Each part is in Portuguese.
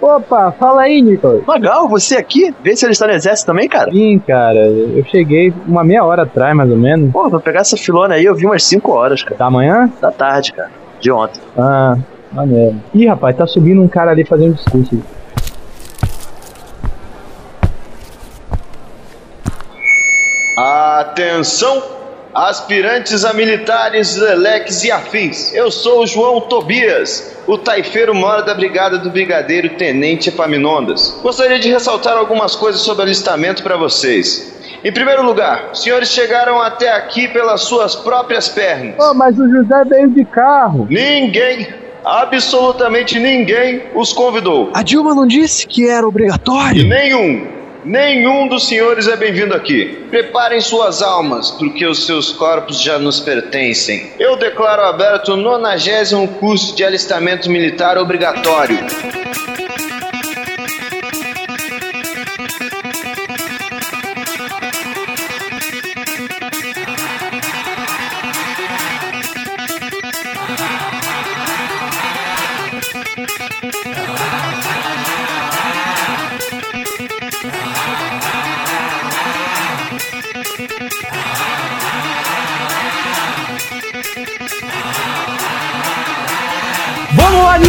Opa, fala aí, Nicolas. Magal, você aqui? Vê se ele está no exército também, cara. Sim, cara. Eu cheguei uma meia hora atrás, mais ou menos. Pô, vou pegar essa filona aí, eu vi umas 5 horas, cara. Da manhã? Da tarde, cara. De ontem. Ah, maneiro. Ih, rapaz, tá subindo um cara ali fazendo discurso. Atenção, aspirantes a militares, eleques e afins. Eu sou o João Tobias, o taifeiro mora da brigada do brigadeiro Tenente Epaminondas. Gostaria de ressaltar algumas coisas sobre alistamento para vocês. Em primeiro lugar, os senhores chegaram até aqui pelas suas próprias pernas. Oh, mas o José veio de carro. Ninguém, absolutamente ninguém, os convidou. A Dilma não disse que era obrigatório? Nenhum. Nenhum dos senhores é bem-vindo aqui. Preparem suas almas, porque os seus corpos já nos pertencem. Eu declaro aberto o 90 curso de alistamento militar obrigatório.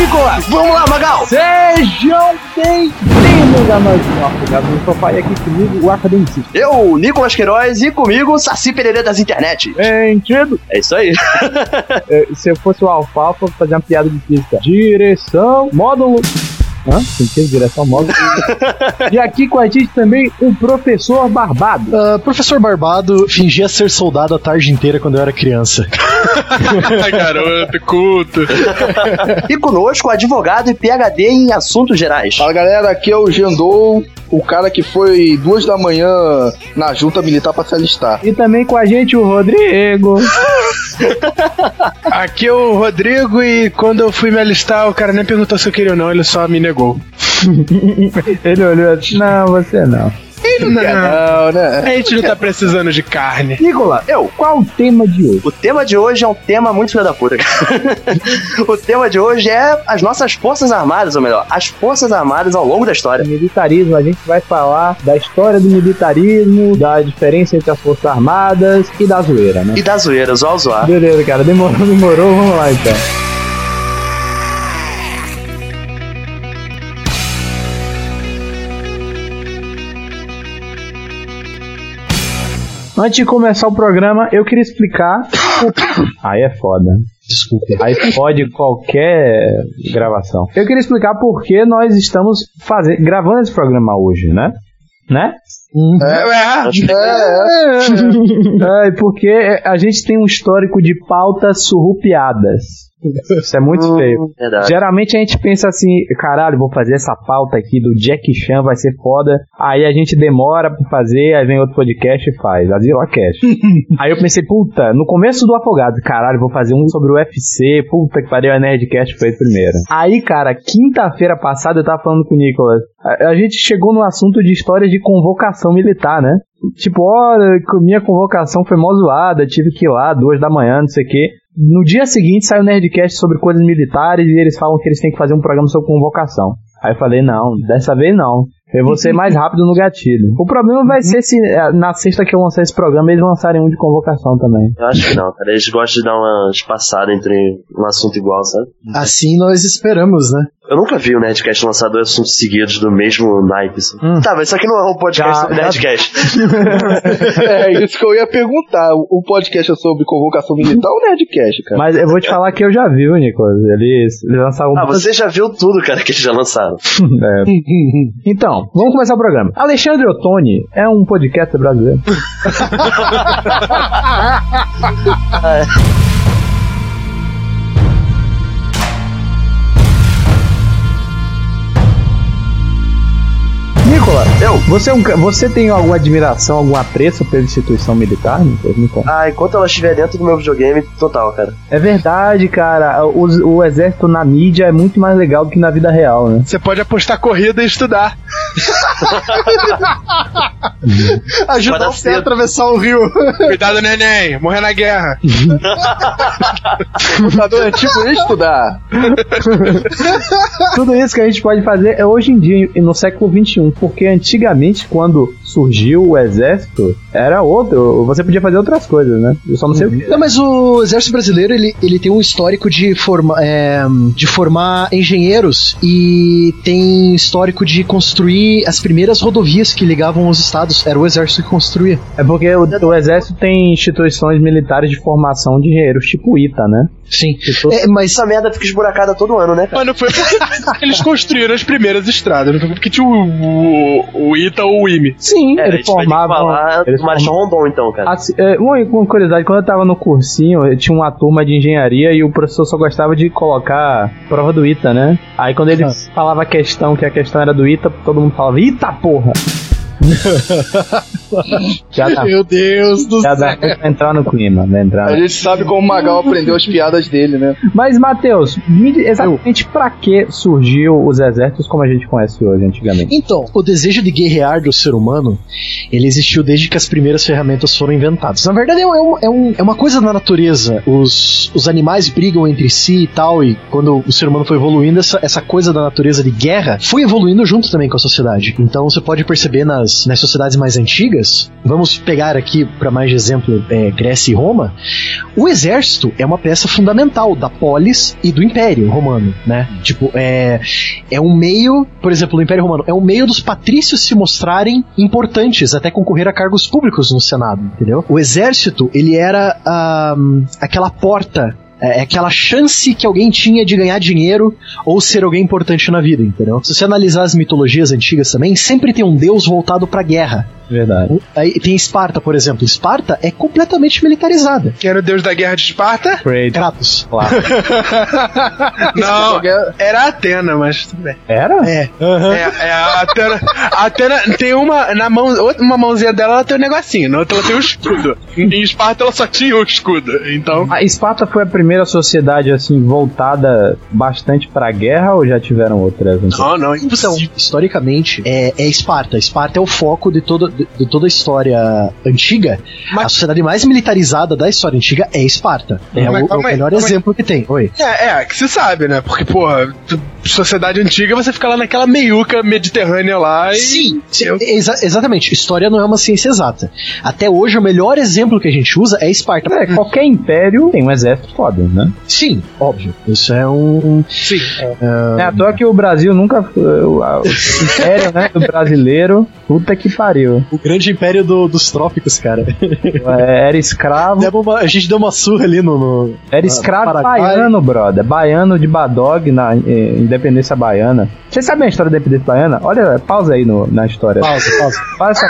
Nicolas! Vamos lá, Magal! Sejam bem-vindos a mais um no Sofá e aqui comigo o academicista. Eu, Nicolas Queiroz, e comigo, Saci Pereira das internet. Sentido! É isso aí. É, Se eu fosse o Alfalfa, eu fazer uma piada de física. Direção, módulo... Hã? Sentido, direção, módulo... e aqui com a gente também o professor Barbado. Ah, professor Barbado fingia ser soldado a tarde inteira quando eu era criança. Garoto, culto. E conosco, advogado e PhD em assuntos gerais. Fala galera, aqui é o Gendou, o cara que foi duas da manhã na junta militar pra se alistar. E também com a gente o Rodrigo. Aqui é o Rodrigo e quando eu fui me alistar, o cara nem perguntou se eu queria ou não, ele só me negou. Ele olhou assim, não, você não. Não, Não, né? a gente não tá precisando de carne. Nicolas, eu, qual o tema de hoje? O tema de hoje é um tema muito filho da puta. cara. o tema de hoje é as nossas forças armadas, ou melhor, as forças armadas ao longo da história. Militarismo, a gente vai falar da história do militarismo, da diferença entre as forças armadas e da zoeira, né? E da zoeira, zoar, zoar. Beleza, cara, demorou, demorou, vamos lá então. Antes de começar o programa, eu queria explicar. Aí é foda. Desculpa. Aí pode qualquer gravação. Eu queria explicar por que nós estamos fazendo, gravando esse programa hoje, né? Né? É, é. É, porque a gente tem um histórico de pautas surrupiadas. Isso é muito feio. Verdade. Geralmente a gente pensa assim, caralho, vou fazer essa pauta aqui do Jack Chan, vai ser foda. Aí a gente demora pra fazer, aí vem outro podcast e faz, Azila Cash. aí eu pensei, puta, no começo do Afogado, caralho, vou fazer um sobre o UFC, puta que pariu, a Nerdcast foi primeiro. Aí, cara, quinta-feira passada eu tava falando com o Nicolas, a, a gente chegou no assunto de história de convocação militar, né? Tipo, olha, minha convocação foi mó zoada, tive que ir lá duas da manhã, não sei o quê. No dia seguinte sai o Nerdcast sobre coisas militares e eles falam que eles têm que fazer um programa sobre convocação. Aí eu falei, não, dessa vez não. Eu vou ser mais rápido no gatilho. O problema vai ser se eh, na sexta que eu lançar esse programa eles lançarem um de convocação também. Eu acho que não, cara. Eles gostam de dar uma espaçada entre um assunto igual, sabe? Assim nós esperamos, né? Eu nunca vi o Nerdcast lançar dois assuntos seguidos do mesmo naipe. Assim. Tá, mas isso aqui não é um podcast Já- sobre já- Nerdcast. É isso que eu ia perguntar. O podcast é sobre convocação militar ou Nerdcast, cara? Mas eu vou te falar que eu já vi, viu, Nicolas. Eles, eles lançaram um Ah, você já viu tudo, cara, que eles já lançaram. É. Então, vamos começar o programa. Alexandre Ottoni é um podcast brasileiro. Nicolas, Eu? você, é um você tem alguma admiração, algum apreço pela instituição militar? Me conta. Ah, enquanto ela estiver dentro do meu videogame, total, cara. É verdade, cara. O, o exército na mídia é muito mais legal do que na vida real, né? Você pode apostar corrida e estudar. Ajudar o pé a atravessar o rio. Cuidado, neném, morrer na guerra. Computador é tipo estudar. Tudo isso que a gente pode fazer é hoje em dia, no século XXI, porque antigamente, quando surgiu o exército, era outro. Você podia fazer outras coisas, né? Eu só não sei o que. Não, mas o exército brasileiro ele, ele tem um histórico de, forma, é, de formar engenheiros e tem histórico de construir as primeiras rodovias que ligavam os estados. Era o exército que construía. É porque o, o exército tem instituições militares de formação de engenheiros, tipo o ITA, né? Sim. Tipo, É, mas Essa merda fica esburacada todo ano, né, cara? Mas não foi porque eles construíram as primeiras estradas, não foi porque tinha o, o, o ITA ou o IME. Sim, É, a eles formavam. falar eles do Marechal Rondon, então, cara. Assim, é, uma, uma curiosidade, quando eu tava no cursinho, eu tinha uma turma de engenharia e o professor só gostava de colocar prova do ITA, né? Aí quando ele falava a questão, que a questão era do ITA, todo mundo falava, ITA porra! já dá, Meu Deus do já céu. dá pra entrar no clima, né? Entrar A gente sabe como o Magal aprendeu as piadas dele, né? Mas, Matheus, exatamente pra que surgiu os exércitos como a gente conhece hoje, antigamente? Então, o desejo de guerrear do ser humano, ele existiu desde que as primeiras ferramentas foram inventadas. Na verdade, é, um- é um- é uma coisa da natureza. Os, os animais brigam entre si e tal, e quando o ser humano foi evoluindo, essa, essa coisa da natureza de guerra foi evoluindo junto também com a sociedade. Então, você pode perceber nas, nas sociedades mais antigas, vamos pegar aqui para mais de exemplo é, Grécia e Roma, o exército é uma peça fundamental da polis e do império romano, né? Tipo, é, é um meio, por exemplo, o Império Romano, é um meio dos patrícios se mostrarem importantes, até concorrer a cargos públicos no Senado, entendeu? O exército, ele era ah, aquela porta. É é aquela chance que alguém tinha de ganhar dinheiro ou ser alguém importante na vida, entendeu? Se você analisar as mitologias antigas também, sempre tem um deus voltado pra guerra. Verdade. Aí tem Esparta, por exemplo. Esparta é completamente militarizada. Quem era o deus da guerra de Esparta? Kratos. Kratos. Claro. Não, era Atena, mas tudo bem. Era? É. É, é a Atena. A Atena tem uma. Na mão, outra- uma mãozinha dela ela tem um negocinho, na outra ela tem um escudo. Em Esparta ela só tinha o escudo. Então. A Esparta foi a primeira sociedade, assim, voltada bastante pra guerra ou já tiveram outras? Não, não, Então, impossível. historicamente, é, é Esparta. Esparta é o foco de, todo, de, de toda a história antiga. Mas- A sociedade mais militarizada da história antiga é Esparta. É Mas o, calma o melhor aí. exemplo que tem. Oi. É, é, que se sabe, né? Porque, porra, sociedade antiga você fica lá naquela meiuca mediterrânea lá e. Sim, sim, Eu- exa- exatamente. História não é uma ciência exata. Até hoje, o melhor exemplo que a gente usa é Esparta. É, qualquer império tem um exército foda, né? Sim, óbvio. Isso é um. Sim. É à toa que o Brasil nunca. O, a- o império, né, do brasileiro, puta que pariu. O grande império do- dos trópicos, cara. É, Era escravo. Uma- a gente deu uma surra ali no. no- Era escravo Paraguai. baiano, brother. Baiano de Badog na eh, independência baiana. Vocês sabem a história da independência baiana? Olha, pausa aí no- na história. Pausa, pausa. Olha essa.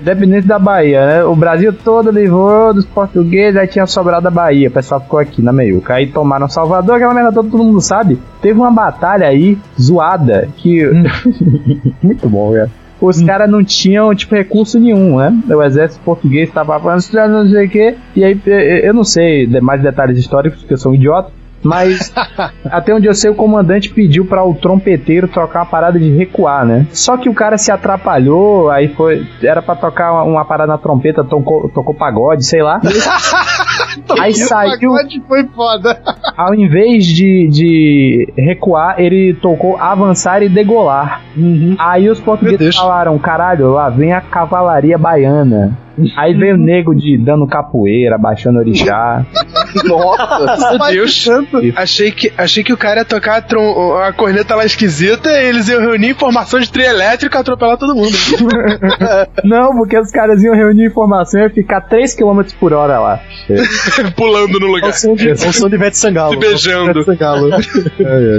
Independência da Bahia, né? O Brasil todo livrou dos portugueses, aí tinha sobrado a Bahia. O pessoal ficou aqui na meiuca. Aí tomaram Salvador, aquela merda toda, todo mundo sabe. Teve uma batalha aí, zoada, que. Muito bom, cara. Os caras não tinham, tipo, recurso nenhum, né? O exército português tava falando, não sei o quê. E aí, eu não sei mais detalhes históricos, porque eu sou um idiota. Mas até onde eu sei, o comandante pediu para o trompeteiro tocar uma parada de recuar, né? Só que o cara se atrapalhou, aí foi. Era para tocar uma, uma parada na trompeta, tocou, tocou pagode, sei lá. aí saiu, foi foda. ao invés de, de recuar, ele tocou avançar e degolar. Aí os portugueses falaram: caralho, lá vem a cavalaria baiana. Aí veio o nego de dando capoeira, baixando orixá. Nossa! Meu Deus. Achei que, achei que o cara ia tocar a, trom- a corneta lá esquisita e eles iam reunir informação de trio elétrico e atropelar todo mundo. Não, porque os caras iam reunir informação e ia ficar 3km por hora lá. Pulando no É lugar. o som de, é o som de Ivete Sangalo. Se beijando. Ivete Sangalo.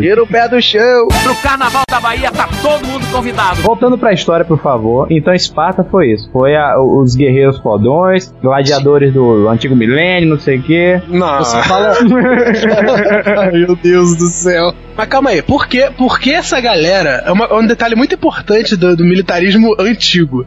Tira o pé do chão! Pro Carnaval da Bahia tá todo mundo convidado. Voltando pra história, por favor. Então, Esparta foi isso. Foi a- os guerreiros fodões, gladiadores do antigo milênio, não sei o quê. Não. Fala. Meu Deus do céu. Mas calma aí, por que, por que essa galera. É, uma- é um detalhe muito importante do, do militarismo antigo.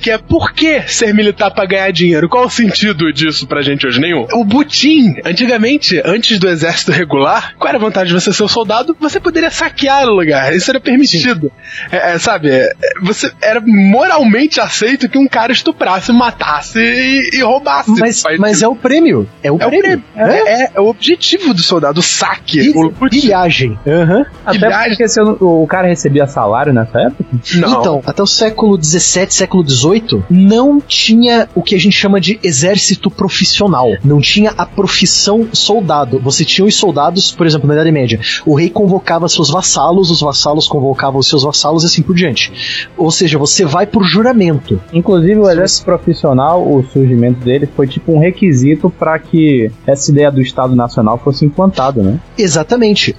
Que é por que ser militar pra ganhar dinheiro? Qual o sentido disso pra gente hoje? Nenhum. O Butim, antigamente, antes do exército regular, qual era a vantagem de você ser um soldado? Você poderia saquear o lugar. Isso era permitido. É, é, sabe? é, você era moralmente aceito que um cara estuprasse, matasse e, e roubasse. Mas, mas é o prêmio. É o é o, prêmio. prêmio. É, é o objetivo do soldado, o saque. o, o- Pilhagem. Aham. Até Pilhagem. porque se eu o cara recebia salário nessa época. Não. Então, até o século XVII, século XVIII, não tinha o que a gente chama de exército profissional. Não tinha a profissão soldado. Você tinha os soldados, por exemplo, na Idade Média. O rei convocava seus vassalos, os vassalos convocavam os seus vassalos e assim por diante. Ou seja, você vai por juramento. Inclusive, o exército profissional, o surgimento dele foi tipo um requisito para que essa ideia do Estado Nacional fosse implantada, né? Exatamente.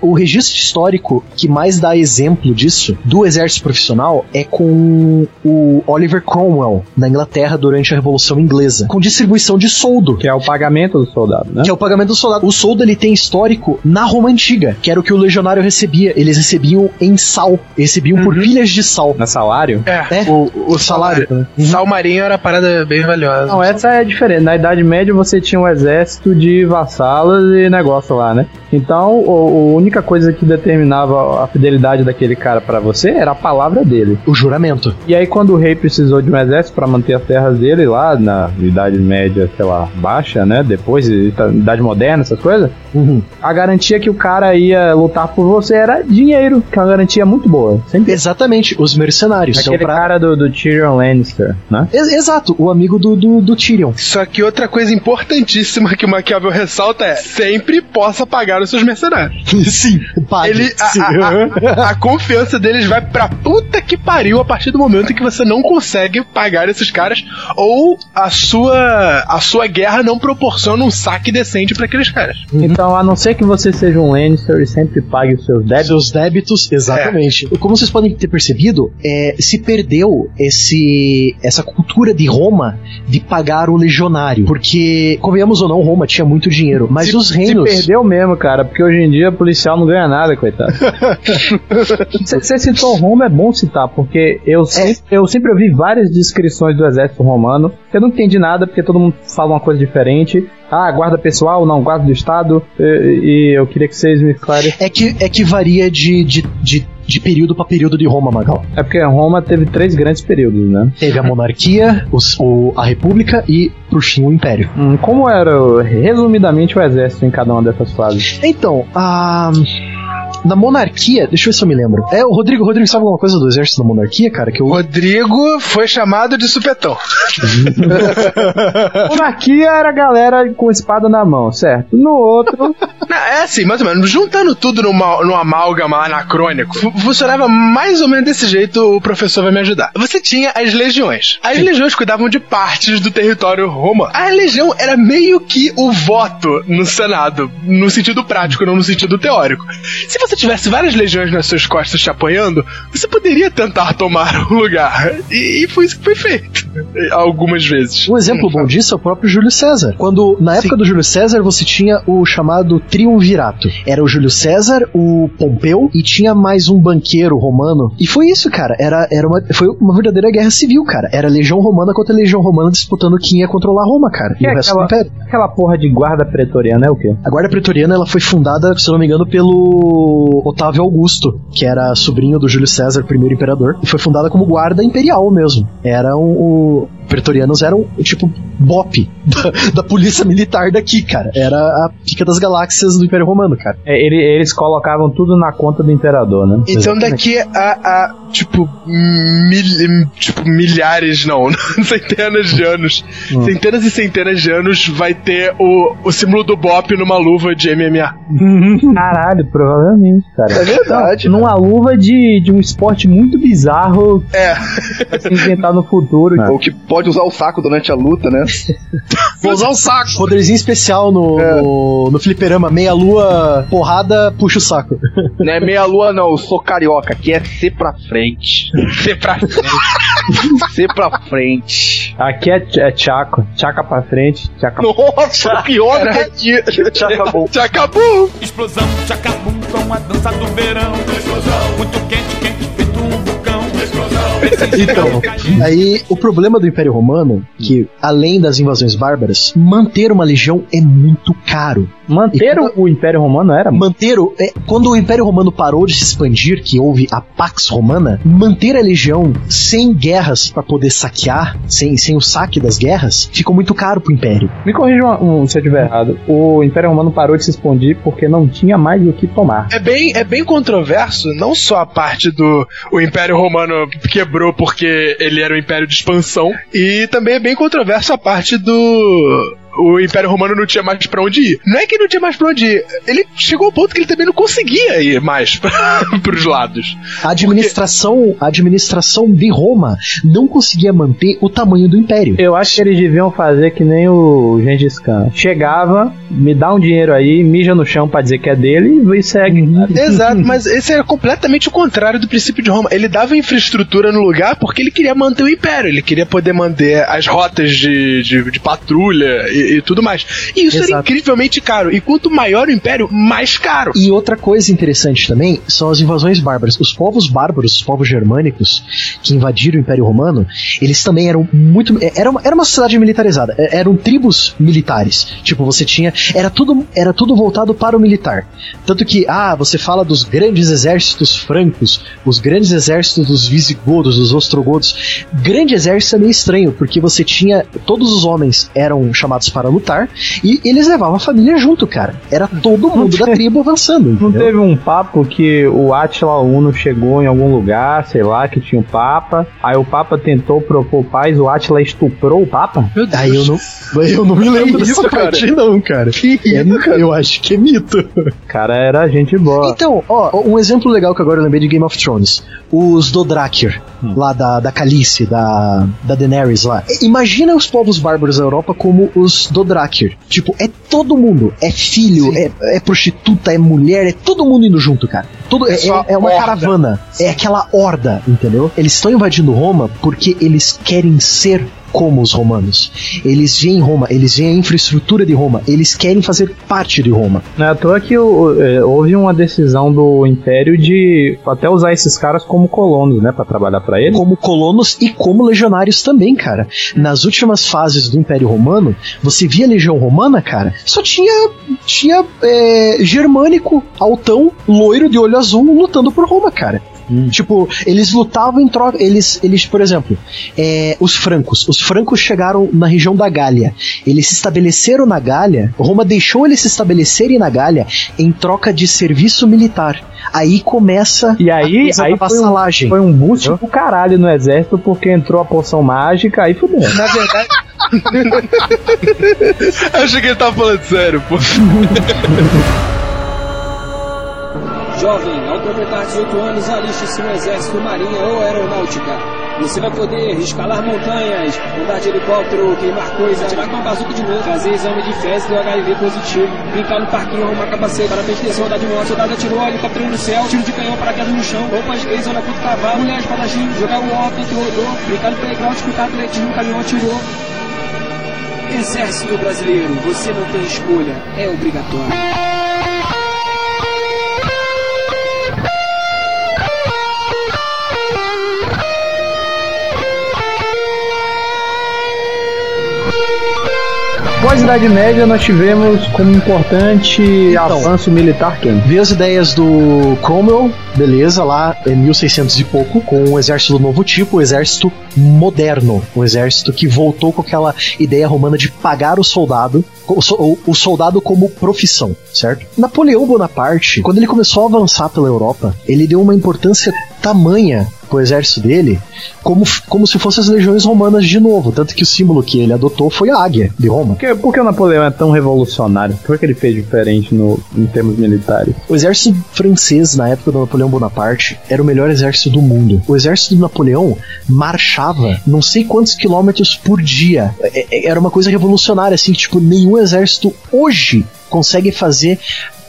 O registro histórico que mais dá exemplo disso, do exército profissional, é com o Oliver Cromwell, na Inglaterra, durante a Revolução Inglesa, com distribuição de soldo. Que é o pagamento do soldado, né? Que é o pagamento do soldado. O soldo ele tem histórico na Roma Antiga, que era o que o legionário recebia. Eles recebiam em sal. Eles recebiam por pilhas de sal. Na salário? É, É, o, o salário. Sal marinho era parada bem valiosa. Não, essa é diferente. Na Idade Média você tinha um exército de vassalos e negócio lá, né? Então, o- a única coisa que determinava a fidelidade daquele cara pra você era a palavra dele. O juramento. E aí, quando o rei precisou de um exército pra manter as terras dele lá na Idade Média, sei lá, baixa, né? Depois, Idade Moderna, essas coisas, Uhum. a garantia que o cara ia lutar por você era dinheiro, que é uma garantia muito boa. Sempre Exatamente, os mercenários. são Aquele pra- cara do, do Tyrion Lannister, né? Ex- Exato, o amigo do, do, do Tyrion. Só que outra coisa importantíssima que o Maquiavel ressalta é sempre possa pagar os seus mercenários. Sim, pague. Ele, a, Sim. a- a- a confiança deles vai pra puta que pariu a partir do momento em que você não consegue pagar esses caras ou a sua a sua guerra não proporciona um saque decente pra aqueles caras. Então, a não ser que você seja um Lannister e sempre pague os seus débitos, Seus débitos, exatamente. Como vocês podem ter percebido, é, se perdeu esse, essa cultura de Roma de pagar o legionário. Porque, convenhamos ou não, Roma tinha muito dinheiro. Mas se, os se reinos. perdeu mesmo, cara, porque hoje em dia policial não ganha nada, coitado. Você citou Roma, é bom citar, porque eu, sempre, eu sempre ouvi várias descrições do exército romano. Eu não entendi nada, porque todo mundo fala uma coisa diferente. Ah, guarda pessoal, não, guarda do Estado. E, e eu queria que vocês me esclarecem. É que, é que varia de, de, de, de período pra período de Roma, Magal. É porque Roma teve três grandes períodos, né? Teve a monarquia, os- o, a república e, por fim, o império. Hum, como era, resumidamente, o exército em cada uma dessas fases? Então, a. Na monarquia, deixa eu ver se eu me lembro. É, o Rodrigo, Rodrigo sabe alguma coisa do exército da monarquia, cara? Que eu. Rodrigo foi chamado de supetão. Monarquia era a galera com espada na mão, certo? No outro, Não, é assim, mais ou menos, juntando tudo numa, num amálgama anacrônico, fu- funcionava mais ou menos desse jeito, o professor vai me ajudar. Você tinha as legiões. As legiões cuidavam de partes do território romano. A legião era meio que o voto no Senado, no sentido prático, não no sentido teórico. Se você tivesse várias legiões nas suas costas te apoiando, você poderia tentar tomar o lugar. E, e foi isso que foi feito. Algumas vezes. Um exemplo bom disso é o próprio Júlio César. Quando, na época do Júlio César, você tinha o chamado triunvirato. Era o Júlio César, o Pompeu e tinha mais um banqueiro romano. E foi isso, cara. Era, era uma, foi uma verdadeira guerra civil, cara. Era Legião Romana contra a Legião Romana disputando quem ia controlar Roma, cara. Que e é o resto aquela- do Império. aquela porra de guarda pretoriana é o quê? A Guarda Pretoriana ela foi fundada, se eu não me engano, pelo Otávio Augusto, que era sobrinho do Júlio César, primeiro imperador, e foi fundada como guarda imperial mesmo. Eram o pretorianos eram tipo BOP da, da polícia militar daqui, cara. Era a pica das galáxias do Império Romano, cara. É, ele- eles colocavam tudo na conta do imperador, né? Então daqui a, a, tipo, mil, tipo, milhares, não, centenas de anos, centenas e centenas de anos vai ter o, o símbolo do Bop numa luva de MMA. Caralho, provavelmente, cara. É verdade. Não, numa luva de, de um esporte muito bizarro É, vai se inventar no futuro. Ou que pode usar o saco durante a luta, né? Vou usar o saco. Poderzinho especial no, É. no, no fliperama, meia lua, porrada, puxa o saco. Não é meia lua, não. Eu sou carioca, que é ser pra frente. ser pra ser pra frente. Aqui é, é Chaco. Chaca pra frente, chaca Nossa, pior que aqui. Já acabou. Já acabou! Explosão, chacabum, com a dança do verão. Muito quente, Então, aí o problema do Império Romano, que além das invasões bárbaras, manter uma legião é muito caro. Manter E o Império Romano era. Manter o, é, quando o Império Romano parou de se expandir, que houve a Pax Romana, manter a legião sem guerras para poder saquear, sem, sem o saque das guerras, ficou muito caro pro Império. Me corrija um, um, se eu estiver errado. O Império Romano parou de se expandir porque não tinha mais o que tomar. É bem, é bem controverso, não só a parte do o Império Romano quebrou porque ele era um império de expansão, e também é bem controverso a parte do o Império Romano não tinha mais pra onde ir. Não é que não tinha mais pra onde ir, ele chegou ao ponto que ele também não conseguia ir mais pros lados. A administração, a administração de Roma não conseguia manter o tamanho do Império. Eu acho que eles deviam fazer que nem o Gengis Khan. Chegava, me dá um dinheiro aí, mija no chão pra dizer que é dele e segue. Exato, mas esse era completamente o contrário do princípio de Roma. Ele dava infraestrutura no lugar porque ele queria manter o império, ele queria poder manter as rotas de, de, de patrulha e, e, tudo mais. E isso Exato. era incrivelmente caro. E quanto maior o império, mais caro. E outra coisa interessante também são as invasões bárbaras. Os povos bárbaros, os povos germânicos que invadiram o Império Romano, eles também eram muito. Era uma, era uma sociedade militarizada. É, Eram tribos militares. Tipo, você tinha. Era tudo, era tudo voltado para o militar. Tanto que, ah, você fala dos grandes exércitos francos, os grandes exércitos dos visigodos, dos ostrogodos. Grande exército é meio estranho, porque você tinha. Todos os homens eram chamados para lutar e eles levavam a família junto, cara. Era todo mundo da tribo avançando. Não entendeu? teve um papo que o Átila Uno chegou em algum lugar, sei lá, que tinha um Papa. Aí o Papa tentou propor paz, o Átila estuprou o Papa? Meu Deus. Aí eu não, eu não me lembro isso, dessa cara? parte, não, cara. É- Eu acho que é mito. O cara era gente boa. Então, ó, um exemplo legal que agora eu lembrei de Game of Thrones. Os Dothraki, lá da, da Calice, da, da Daenerys lá. Imagina os povos bárbaros da Europa como os Dothraki. Tipo, é todo mundo. É filho, é, é prostituta, é mulher, é todo mundo indo junto, cara. Todo, é, só é- é uma horda. caravana. É aquela horda, entendeu? Eles estão invadindo Roma porque eles querem ser como os romanos. Eles veem Roma, eles veem a infraestrutura de Roma, eles querem fazer parte de Roma. Não é à toa que é, houve uma decisão do Império de até usar esses caras como colonos, né, Pra trabalhar pra ele. como colonos e como legionários também, cara. Nas últimas fases do Império Romano, você via a Legião Romana, cara, só tinha tinha é, germânico, altão, loiro de olho azul lutando por Roma, cara. Tipo, eles lutavam em troca. Eles, eles por exemplo, é, os francos. Os francos chegaram na região da Gália. Eles se estabeleceram na Gália. Roma deixou eles se estabelecerem na Gália em troca de serviço militar. Aí começa E aí, a aí da foi um, vassalagem. foi um boost pro caralho no exército porque entrou a poção mágica aí fudeu. Na verdade. Eu achei que ele tava falando sério, pô. Jovem, ao completar 18 anos, aliste-se no exército, marinha ou aeronáutica. Você vai poder escalar montanhas, andar de helicóptero, queimar coisas, atirar com uma bazuca de novo, fazer exame de fezes do HIV positivo, brincar no parquinho, arrumar capacete, para proteção, andar de moto, soldado atirou, helicóptero no céu, tiro de canhão, paraquedas no chão, roupas gays, olha puto cavalo, mulher espadachim, jogar o ó, tanto rodou, brincar no playground, escutar atletismo, caminhão atirou. Exército Brasileiro, você não tem escolha, é obrigatório. Pós-Idade Média, nós tivemos como importante Então. avanço militar quem? Veio as ideias do Cromwell, beleza, lá em 1600 e pouco, com um exército do novo tipo, o exército moderno, um exército que voltou com aquela ideia romana de pagar o soldado, o, so- o- o soldado como profissão, certo? Napoleão Bonaparte, quando ele começou a avançar pela Europa, ele deu uma importância tamanha pro exército dele, como, como se fossem as legiões romanas de novo, tanto que o símbolo que ele adotou foi a águia de Roma. Por que, por que o Napoleão é tão revolucionário? Por que ele fez diferente no, em termos militares? O exército francês, na época do Napoleão Bonaparte, era o melhor exército do mundo. O exército do Napoleão marchava não sei quantos quilômetros por dia. É- é- Era uma coisa revolucionária, assim, tipo, nenhum exército hoje consegue fazer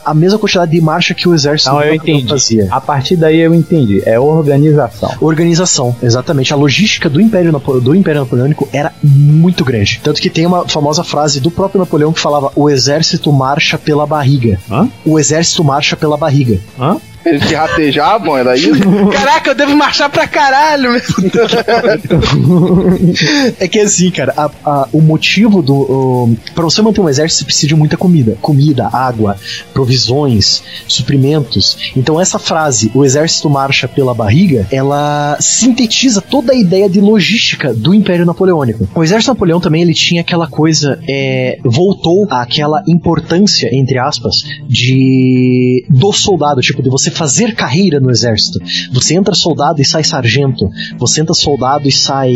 a mesma quantidade de marcha que o exército Não, eu entendi. fazia. A partir daí eu entendi. É organização. Organização, exatamente. A logística do Império, Napo- do Império Napoleônico era muito grande. Tanto que tem uma famosa frase do próprio Napoleão que falava: O exército marcha pela barriga. Hã? O exército marcha pela barriga. Hã? Eles se ratejavam, era isso? Caraca, eu devo marchar pra caralho, meu. É que assim, cara, a- a- o motivo do. o- Pra você manter um exército, você precisa de muita comida. Comida, água, provisões, suprimentos. Então, essa frase, o exército marcha pela barriga, ela sintetiza toda a ideia de logística do Império Napoleônico. O exército Napoleão também ele tinha aquela coisa. é, voltou àquela importância, entre aspas, de. do soldado, tipo, de você fazer carreira no exército. Você entra soldado e sai sargento. Você entra soldado e sai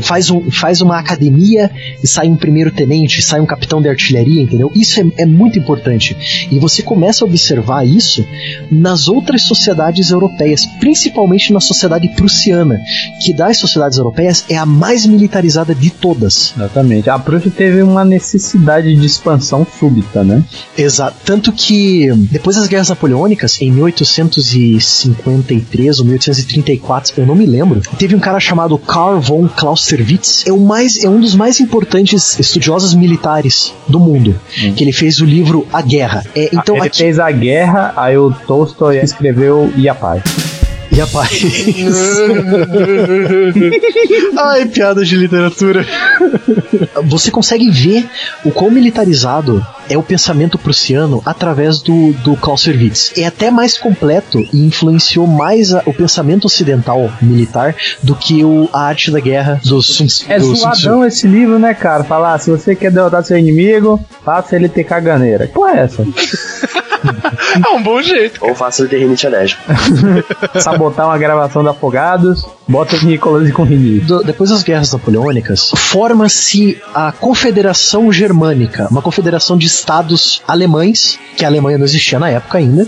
faz, um, faz uma academia e sai um primeiro tenente, sai um capitão de artilharia, entendeu? Isso é, é muito importante. E você começa a observar isso nas outras sociedades europeias, principalmente na sociedade prussiana, que das sociedades europeias é a mais militarizada de todas. Exatamente. A Prússia teve uma necessidade de expansão súbita, né? Exato. Tanto que depois das guerras napoleônicas, em 1853 ou 1834, eu não me lembro, teve um cara chamado Karl von Clausewitz, é, o mais, é um dos mais importantes estudiosos militares do mundo, que ele fez o livro A Guerra. É, então, Ele aqui, fez a guerra, aí o Tolstói escreveu E a Paz. E a paz. Ai, piadas de literatura. Você consegue ver o quão militarizado é o pensamento prussiano através do, do Clausewitz. É até mais completo e influenciou mais a- o pensamento ocidental militar do que o, a arte da guerra do Sun Tzu. É zoadão esse livro, né, cara? Falar, se você quer derrotar seu inimigo, faça ele ter caganeira. Qual é essa? É um bom jeito. Ou faça ter rinite alérgica. Sabotar uma gravação de Afogados, bota o Nicolas com rinite. Do- depois das guerras napoleônicas, forma-se a Confederação Germânica, uma confederação de estados alemães, que a Alemanha não existia na época ainda,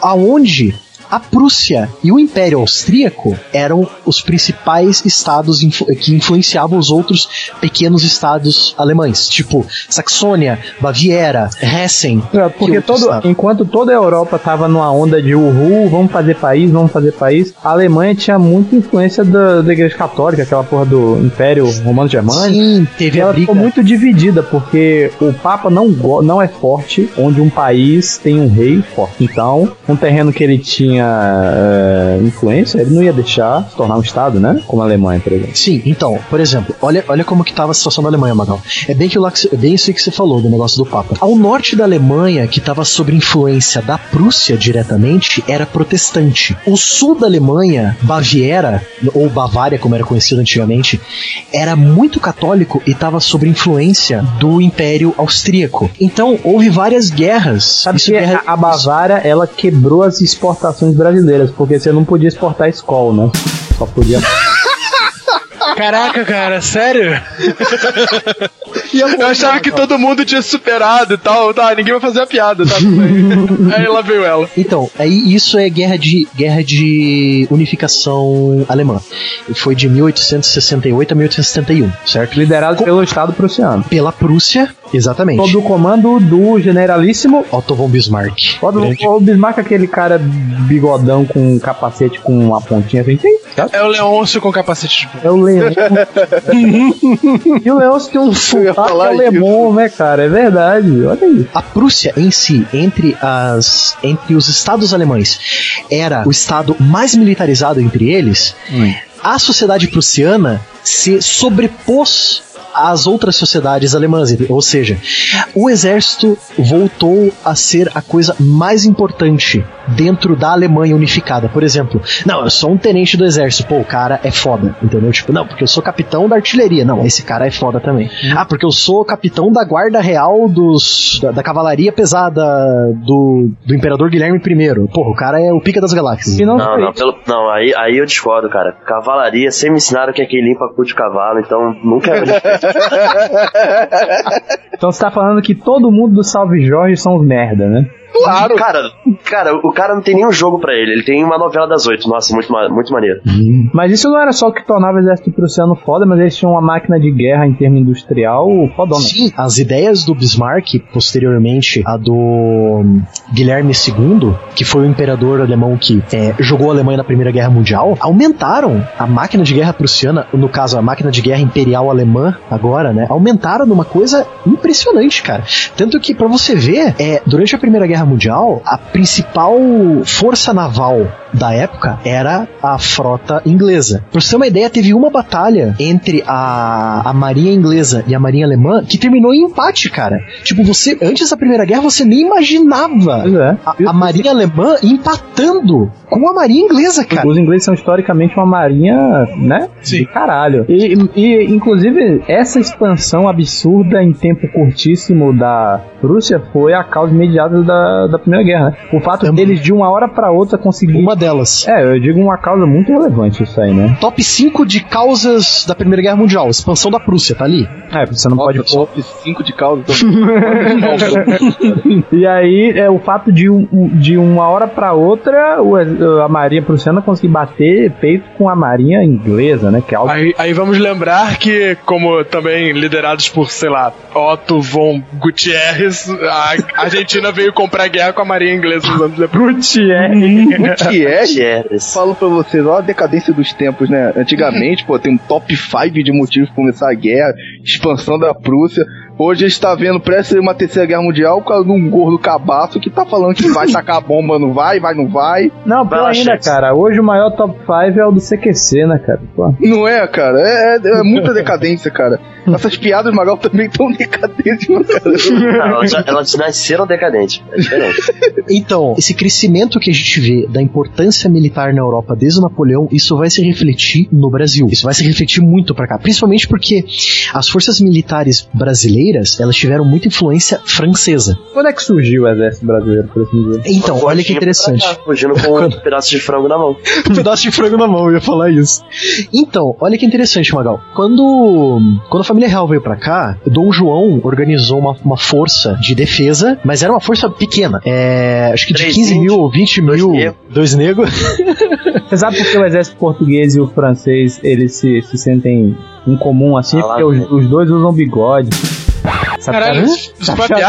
aonde a Prússia e o Império Austríaco eram os principais estados influ- que influenciavam os outros pequenos estados alemães, tipo Saxônia, Baviera, Hessen. É, Porque todo, enquanto toda a Europa tava numa onda de uhul, vamos fazer país, vamos fazer país, a Alemanha tinha muita influência da, da Igreja Católica, aquela porra do Império Romano Germânico. Sim, teve a ela briga. ficou muito dividida, porque o Papa não, não é forte onde um país tem um rei forte. Então, um terreno que ele tinha é, influência, ele não ia deixar se tornar um Estado, né? Como a Alemanha, por exemplo. Sim, então, por exemplo, olha, olha como que tava a situação da Alemanha, Magal. É bem, que você- é bem isso aí que você falou do negócio do Papa. Ao norte da Alemanha, que estava sob influência da Prússia diretamente, era protestante. O sul da Alemanha, Baviera, ou Bavária, como era conhecido antigamente, era muito católico e estava sob influência do Império Austríaco. Então, houve várias guerras. Sabe que guerra- a, a Bavária, ela quebrou as exportações brasileiras, porque você não podia exportar escola, né? Só podia... Caraca, cara, sério? Eu achava que todo mundo tinha superado e tal. Tá, ninguém vai fazer a piada, tá? Aí lá veio ela. Então, aí isso é guerra de guerra de unificação alemã. Foi de 1868 a 1871, certo? liderado pelo Estado prussiano. Pela Prússia, exatamente. Sob o comando do generalíssimo Otto von Bismarck. Pode Grande- o Bismarck, é aquele cara bigodão com um capacete com uma pontinha assim, tem, sabe? É o Leôncio com capacete de É o Leão. e o Leão tem um ia sotaque falar alemão, né, cara? É verdade. Olha aí. A Prússia em si, entre as entre os estados alemães, era o estado mais militarizado entre eles. A sociedade prussiana se sobrepôs às outras sociedades alemãs, ou seja, o exército voltou a ser a coisa mais importante dentro da Alemanha unificada. Por exemplo, não, eu sou um tenente do exército, pô, o cara é foda, entendeu? Tipo, não, porque eu sou capitão da artilharia, não, esse cara é foda também. Ah, porque eu sou capitão da guarda real dos da, da cavalaria pesada do, do imperador Guilherme I. Porra, o cara é o pica das galáxias. Não, Não, não, pelo, não aí, aí eu discordo, cara. Cavalaria, sempre me ensinaram que é quem limpa cu de cavalo, então nunca é. Então você tá falando que todo mundo do Salve Jorge são os merda, né? Claro. Cara, cara, o cara não tem nenhum jogo pra ele. Ele tem uma novela das oito. Nossa, muito, muito maneiro. Mas isso não era só o que tornava o exército prussiano foda, mas eles tinham uma máquina de guerra em termos industrial fodona. Sim, as ideias do Bismarck, posteriormente a do hum, Guilherme II, que foi o imperador alemão que é, jogou a Alemanha na Primeira Guerra Mundial, aumentaram a máquina de guerra prussiana, no caso a máquina de guerra imperial alemã, agora, né? Aumentaram numa coisa impressionante, cara. Tanto que, pra você ver, é, durante a Primeira Guerra Mundial, a principal força naval da época era a frota inglesa. Pra você ter uma ideia, teve uma batalha entre a, a marinha inglesa e a marinha alemã que terminou em empate, cara. Tipo, você, antes da Primeira Guerra, você nem imaginava é. a, a marinha alemã empatando com a marinha inglesa, cara. Os ingleses são historicamente uma marinha, né? Sim. De caralho. E, e, inclusive, essa expansão absurda em tempo curtíssimo da Prússia foi a causa imediata da, da Primeira Guerra, né? O fato Também. deles, de uma hora pra outra, conseguir. Delas. É, eu digo uma causa muito relevante isso aí, né? Top 5 de causas da Primeira Guerra Mundial. Expansão da Prússia, tá ali? É, você não pode top 5 de causa. E aí, é o fato de, um- de uma hora pra outra, a marinha prussiana conseguir bater peito com a marinha inglesa, né? Que é algo Aí, aí vamos lembrar que, como também liderados por, sei lá, Otto von Gutierrez, a Argentina veio comprar guerra com a marinha inglesa nos anos depois. que é, Gutierrez. Falo pra vocês, olha a decadência dos tempos, né? Antigamente, pô, tem um top 5 de motivos pra começar a guerra, expansão da Prússia. Hoje a gente tá vendo prestes a uma terceira guerra mundial por causa de um gordo cabaço que tá falando que vai tacar bomba, não vai, vai, não vai. Não, pior ainda, cara. Hoje o maior top 5 é o do CQC, né, cara? Pô. Não é, cara? É, é- é muita decadência, cara. Essas piadas, Magal, também tão decadentes, meu cara. Não, elas, elas nasceram decadentes. É diferente. Então, esse crescimento que a gente vê da importância militar na Europa desde o Napoleão, isso vai se refletir no Brasil. Isso vai se refletir muito pra cá, principalmente porque as forças militares brasileiras, elas tiveram muita influência francesa. Quando é que surgiu o exército brasileiro, por assim dizer? Então, olha que interessante. Tá fugindo com um pedaço de frango na mão. um pedaço de frango na mão, eu ia falar isso. Então, olha que interessante, Magal. Quando, quando a família real veio pra cá, Dom João organizou uma, uma força de defesa, mas era uma força pequena. É, acho que de Três 15 mil, 20 dois mil, negros. dois negros. Você sabe por que o exército português e o francês eles se, se sentem em comum assim? Ah lá, porque os, velho. os dois usam bigode. Sabe Caralho, qual é?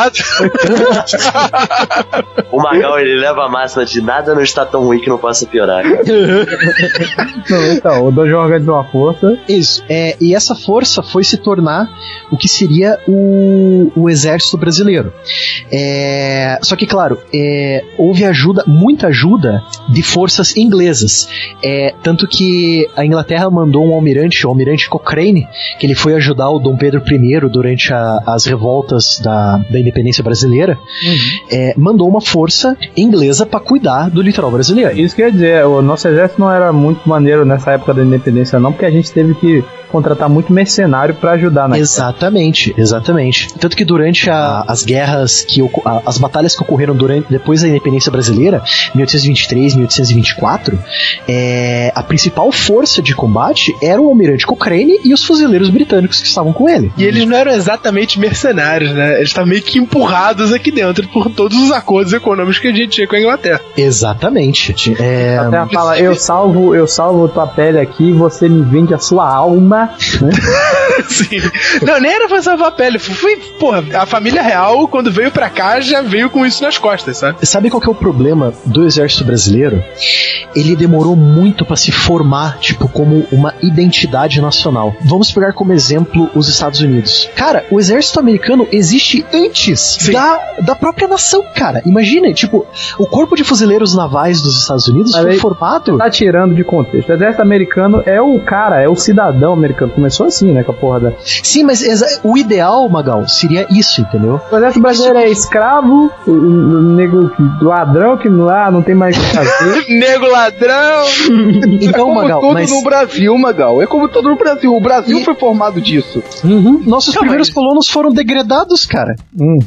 O Magal, ele leva a máxima de nada não está tão ruim que não possa piorar. Não, então, o Dom João organizou uma força. Isso. É, e essa força foi se tornar o que seria o, o exército brasileiro. É, só que, claro, é, houve ajuda, muita ajuda de forças inglesas. É, tanto que a Inglaterra mandou um almirante, o almirante Cochrane, que ele foi ajudar o Dom Pedro I durante a- as revoltas da, da independência brasileira, é, mandou uma força inglesa para cuidar do litoral brasileiro. Isso quer dizer, o nosso exército não era muito maneiro nessa época da independência, não, porque a gente teve que contratar muito mercenário pra ajudar na Exatamente, exatamente. Tanto que durante a- as guerras que a- as batalhas que ocorreram durante depois da independência brasileira, 1823, 1824, é, a principal força de combate era o almirante Cochrane e os fuzileiros britânicos que estavam com ele. E eles não eram exatamente mercenários, né? Eles estavam meio que empurrados aqui dentro por todos os acordos econômicos que a gente tinha com a Inglaterra. Exatamente. É, A Terra fala, eu salvo, eu salvo tua pele aqui, você me vende a sua alma. Sim. Não, nem era pra salvar a pele. Foi, porra, a família real, quando veio pra cá, já veio com isso nas costas, sabe? Sabe qual que é o problema do exército brasileiro? Ele demorou muito para se formar, tipo, como uma identidade nacional. Vamos pegar como exemplo os Estados Unidos. Cara, o exército americano existe antes da, da própria nação, cara. Imagina, tipo, o corpo de fuzileiros navais dos Estados Unidos Mas foi aí- formado. Tá tirando de contexto. O exército americano é o cara, é o cidadão americano. Começou assim, né, com a porra da... Sim, mas o ideal, Magal, seria isso, entendeu? O exército brasileiro é escravo, o, nego que- ladrão que lá não tem mais o que fazer. Nego ladrão! Então, como Magal, tudo mas. no Brasil, Magal. É como todo no Brasil. O Brasil foi formado disso. Uhum, nossos Calma primeiros aí. colonos foram degradados, cara. Uhum.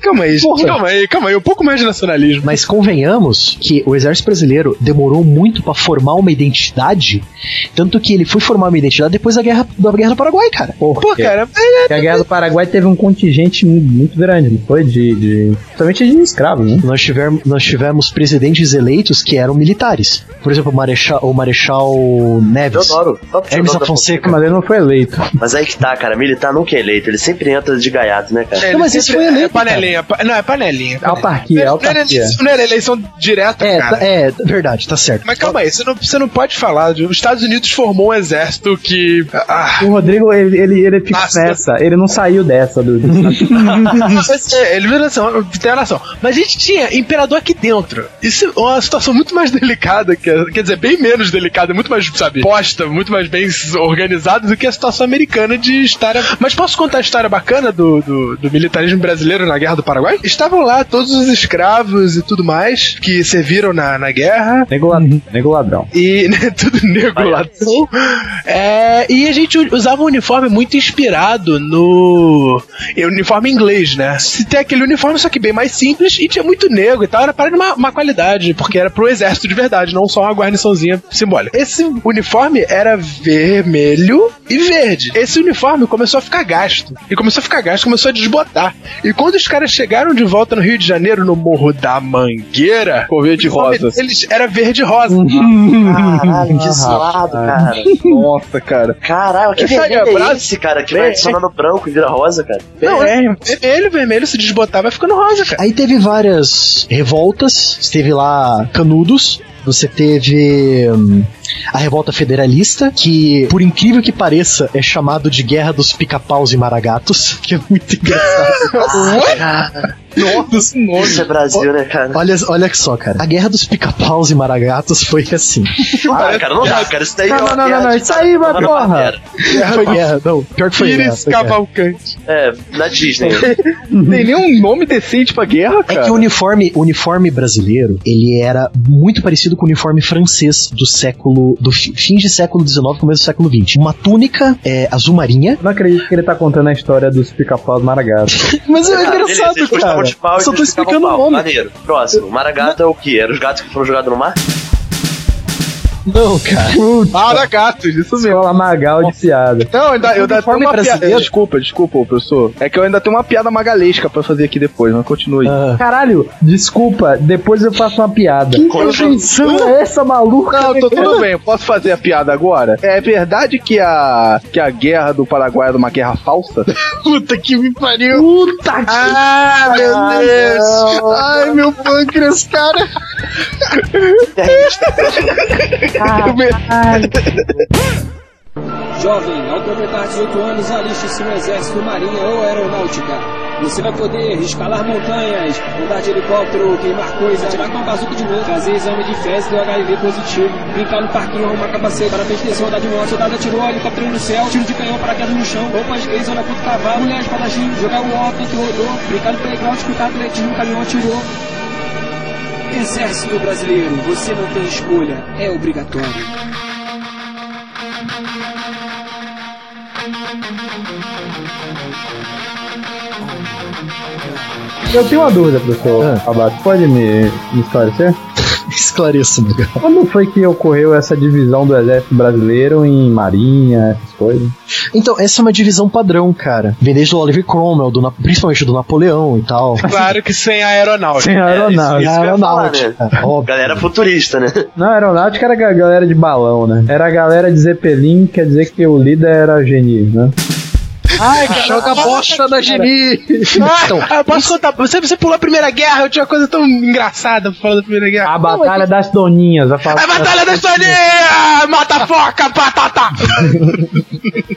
calma aí, Porra. calma aí, calma aí. Um pouco mais de nacionalismo. Mas convenhamos que o exército brasileiro demorou muito pra formar uma identidade, tanto que ele foi formar uma identidade depois da guerra, da guerra do Paraguai. Cara. Por Pô, cara, Porque a Guerra do Paraguai teve um contingente muito grande, não foi? De. de principalmente de escravos, né? Nós tivemos, nós tivemos presidentes eleitos que eram militares. Por exemplo, o Marechal, o Marechal Neves. Teodoro. Hermes Teodoro da Afonseca. Mas ele não foi eleito. Mas aí que tá, cara. Militar nunca é eleito. Ele sempre entra de gaiato, né, cara? é, Não, mas esse foi eleito, É panelinha. pa- Não, é panelinha. Autarquia, Não era autarquia. eleição- Não era eleição direta, É, cara. tá- é, verdade, tá certo. Mas calma aí, você não, você não pode falar. De, os Estados Unidos formou um exército que. Ah, O Rodrigo, ele, ele, ele fica Nossa. nessa. Ele não saiu dessa do. é, ele viu nação, tem a nação. Mas a gente tinha imperador aqui dentro. Isso é uma situação muito mais delicada, que, quer dizer, bem menos delicada, muito mais, sabe, posta, muito mais bem organizada do que a situação americana de história. Mas posso contar a história bacana do, do, do militarismo brasileiro na Guerra do Paraguai? Estavam lá todos os escravos e tudo mais que serviram na, na guerra. Nego, nego ladrão. E né, tudo negro ladrão. É, e a gente usava um uniforme muito inspirado no uniforme inglês, né? Se tem aquele uniforme, só que bem mais simples e tinha muito negro e tal, era para uma, uma qualidade, porque era pro exército de verdade, não só uma guarniçãozinha simbólica. Esse uniforme era vermelho e verde. Esse uniforme começou a ficar gasto. E começou a ficar gasto, começou a desbotar. E quando os caras chegaram de volta no Rio de Janeiro, no Morro da Mangueira, Ficou verde rosa. deles era verde e rosa. Caralho, que zoado, cara. Nossa, cara. Caralho, que Essa vermelho é quebrada- esse, cara? Que vai É. adicionando branco e vira rosa, cara. Não, é, vermelho, vermelho, se desbotar vai ficando rosa, cara. Aí teve várias revoltas, esteve lá Canudos, você teve hum, a revolta federalista, que, por incrível que pareça, é chamado de Guerra dos Pica-Paus e Maragatos, que é muito engraçado. Nossa, Isso é Brasil, né, cara? olha, olha só, cara. A Guerra dos Pica-Paus e Maragatos foi assim. Ah, cara, não dá, cara. Isso daí Não, é uma não, não, guerra não, de isso aí, tá- tá- porra. foi guerra, não. Pior que foi guerra. Pires. Cavalcante. É, na Disney. Não tem nenhum nome decente pra guerra, É cara. que o uniforme, o uniforme brasileiro, ele era muito parecido com o uniforme francês do século, do fi- fim de século XIX, começo do século XX. Uma túnica é, azul marinha, não acredito que ele tá contando a história dos pica-paus maragatos. mas é Ah, beleza, engraçado, gostavam cara. de pau Eu só tô explicando o nome. Maneiro. Próximo. Maragato é o quê? Era os gatos que foram jogados no mar? Não, cara. Maragatos, isso mesmo. Escola Magal de piada. Não, ainda, eu ainda tenho uma piada. Desculpa, desculpa, professor. É que eu ainda tenho uma piada magalesca pra fazer aqui depois, mas continue. Ah, Caralho, desculpa, depois eu faço uma piada. Que invenção é essa, maluca? Não, tô tudo bem, eu posso fazer a piada agora? É verdade que a, que a guerra do Paraguai era uma guerra falsa? Puta que me pariu. Puta que Ah, meu Deus. Ai, meu pâncreas, cara. Jovem, ao completar 18 anos, aliste-se no Exército, Marinha ou Aeronáutica. Você vai poder escalar montanhas, andar de helicóptero, queimar coisas, atirar com uma bazuca de novo, fazer exame de fezes do HIV positivo, brincar no parquinho, arrumar capacete, para atenção, andar de moto, soldado atirou, helicóptero no céu, tiro de canhão, paraquedas no chão, roupas gays, olha puto cavalo, mulher espadachim, jogar o óculos, rodou, brincar no playground, escutar atletismo, caminhão atirou. Exército Brasileiro, você não tem escolha, é obrigatório. Eu tenho uma dúvida, professor Ah. Abato. Pode me, me esclarecer? Esclareça, meu cara. Quando foi que ocorreu essa divisão do exército brasileiro em marinha, essas coisas? Então, essa é uma divisão padrão, cara. Vem desde o Oliver Cromwell, do principalmente do Napoleão e tal. Claro que sem a aeronáutica. Sem aeronáutica. isso que eu ia falar, Aeronáutica, óbvio. Galera futurista, né? Não, aeronáutica era a galera de balão, né? Era a galera de Zeppelin, quer dizer que o líder era geni, né? Ai, joga a bosta da Geni! Então, Ah, posso contar? Você, você pulou a Primeira Guerra, eu tinha uma coisa tão engraçada pra falar da Primeira Guerra. A Batalha das Doninhas. A, A Batalha da Estônia! Mata foca, patata!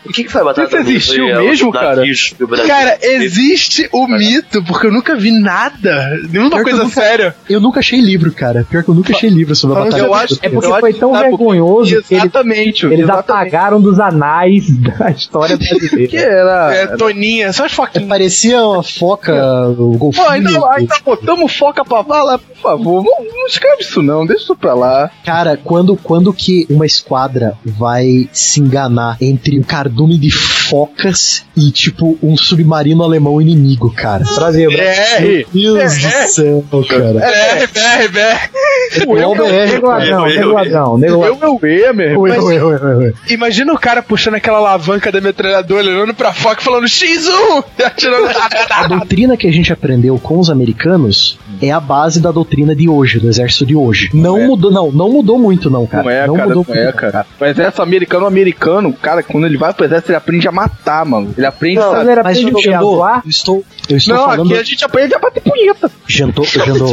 O que, que foi a batalha Isso da Minha? existiu é, mesmo, cara? que Cara, existe o mito, porque eu nunca vi nada, nenhuma Pior que coisa eu nunca- séria. eu nunca achei livro, cara. Pior que eu nunca achei livro sobre a Falando batalha. Eu acho, É porque eu foi que tão vergonhoso que eles, Exatamente. eles exatamente. apagaram dos anais da história Que brasileira. Era. É, Toninha, só as foquinhas. Parecia uma foca, o Pô, golfinho. ainda, ainda botamos foca pra vala, por favor. Não escreve isso não, deixa isso pra lá. Cara, quando, quando que uma esquadra vai se enganar entre o Cardoso cardume de focas e, tipo, um submarino alemão inimigo, cara. Brasil, Brasil. Meu Deus do céu, cara. BR, BR, BR. O eu, nego ladrão, nego ladrão. Eu, eu, eu, oi. Imagina o cara puxando aquela alavanca da metralhadora, olhando pra foca e falando X1! E atirando. A doutrina que a gente aprendeu com os americanos é a base da doutrina de hoje, do exército de hoje. Não, mudou, não, não mudou muito, não, cara. Não é, cara, mudou não é, muito, cara. O exército americano, o americano, cara, quando ele vai pro exército, ele aprende a matar, mano. Ele aprende Não, a... Mas era Mas, Jandô, voar? eu estou, eu estou Não, falando... aqui a gente aprende a bater punheta. Jandô, Jandô,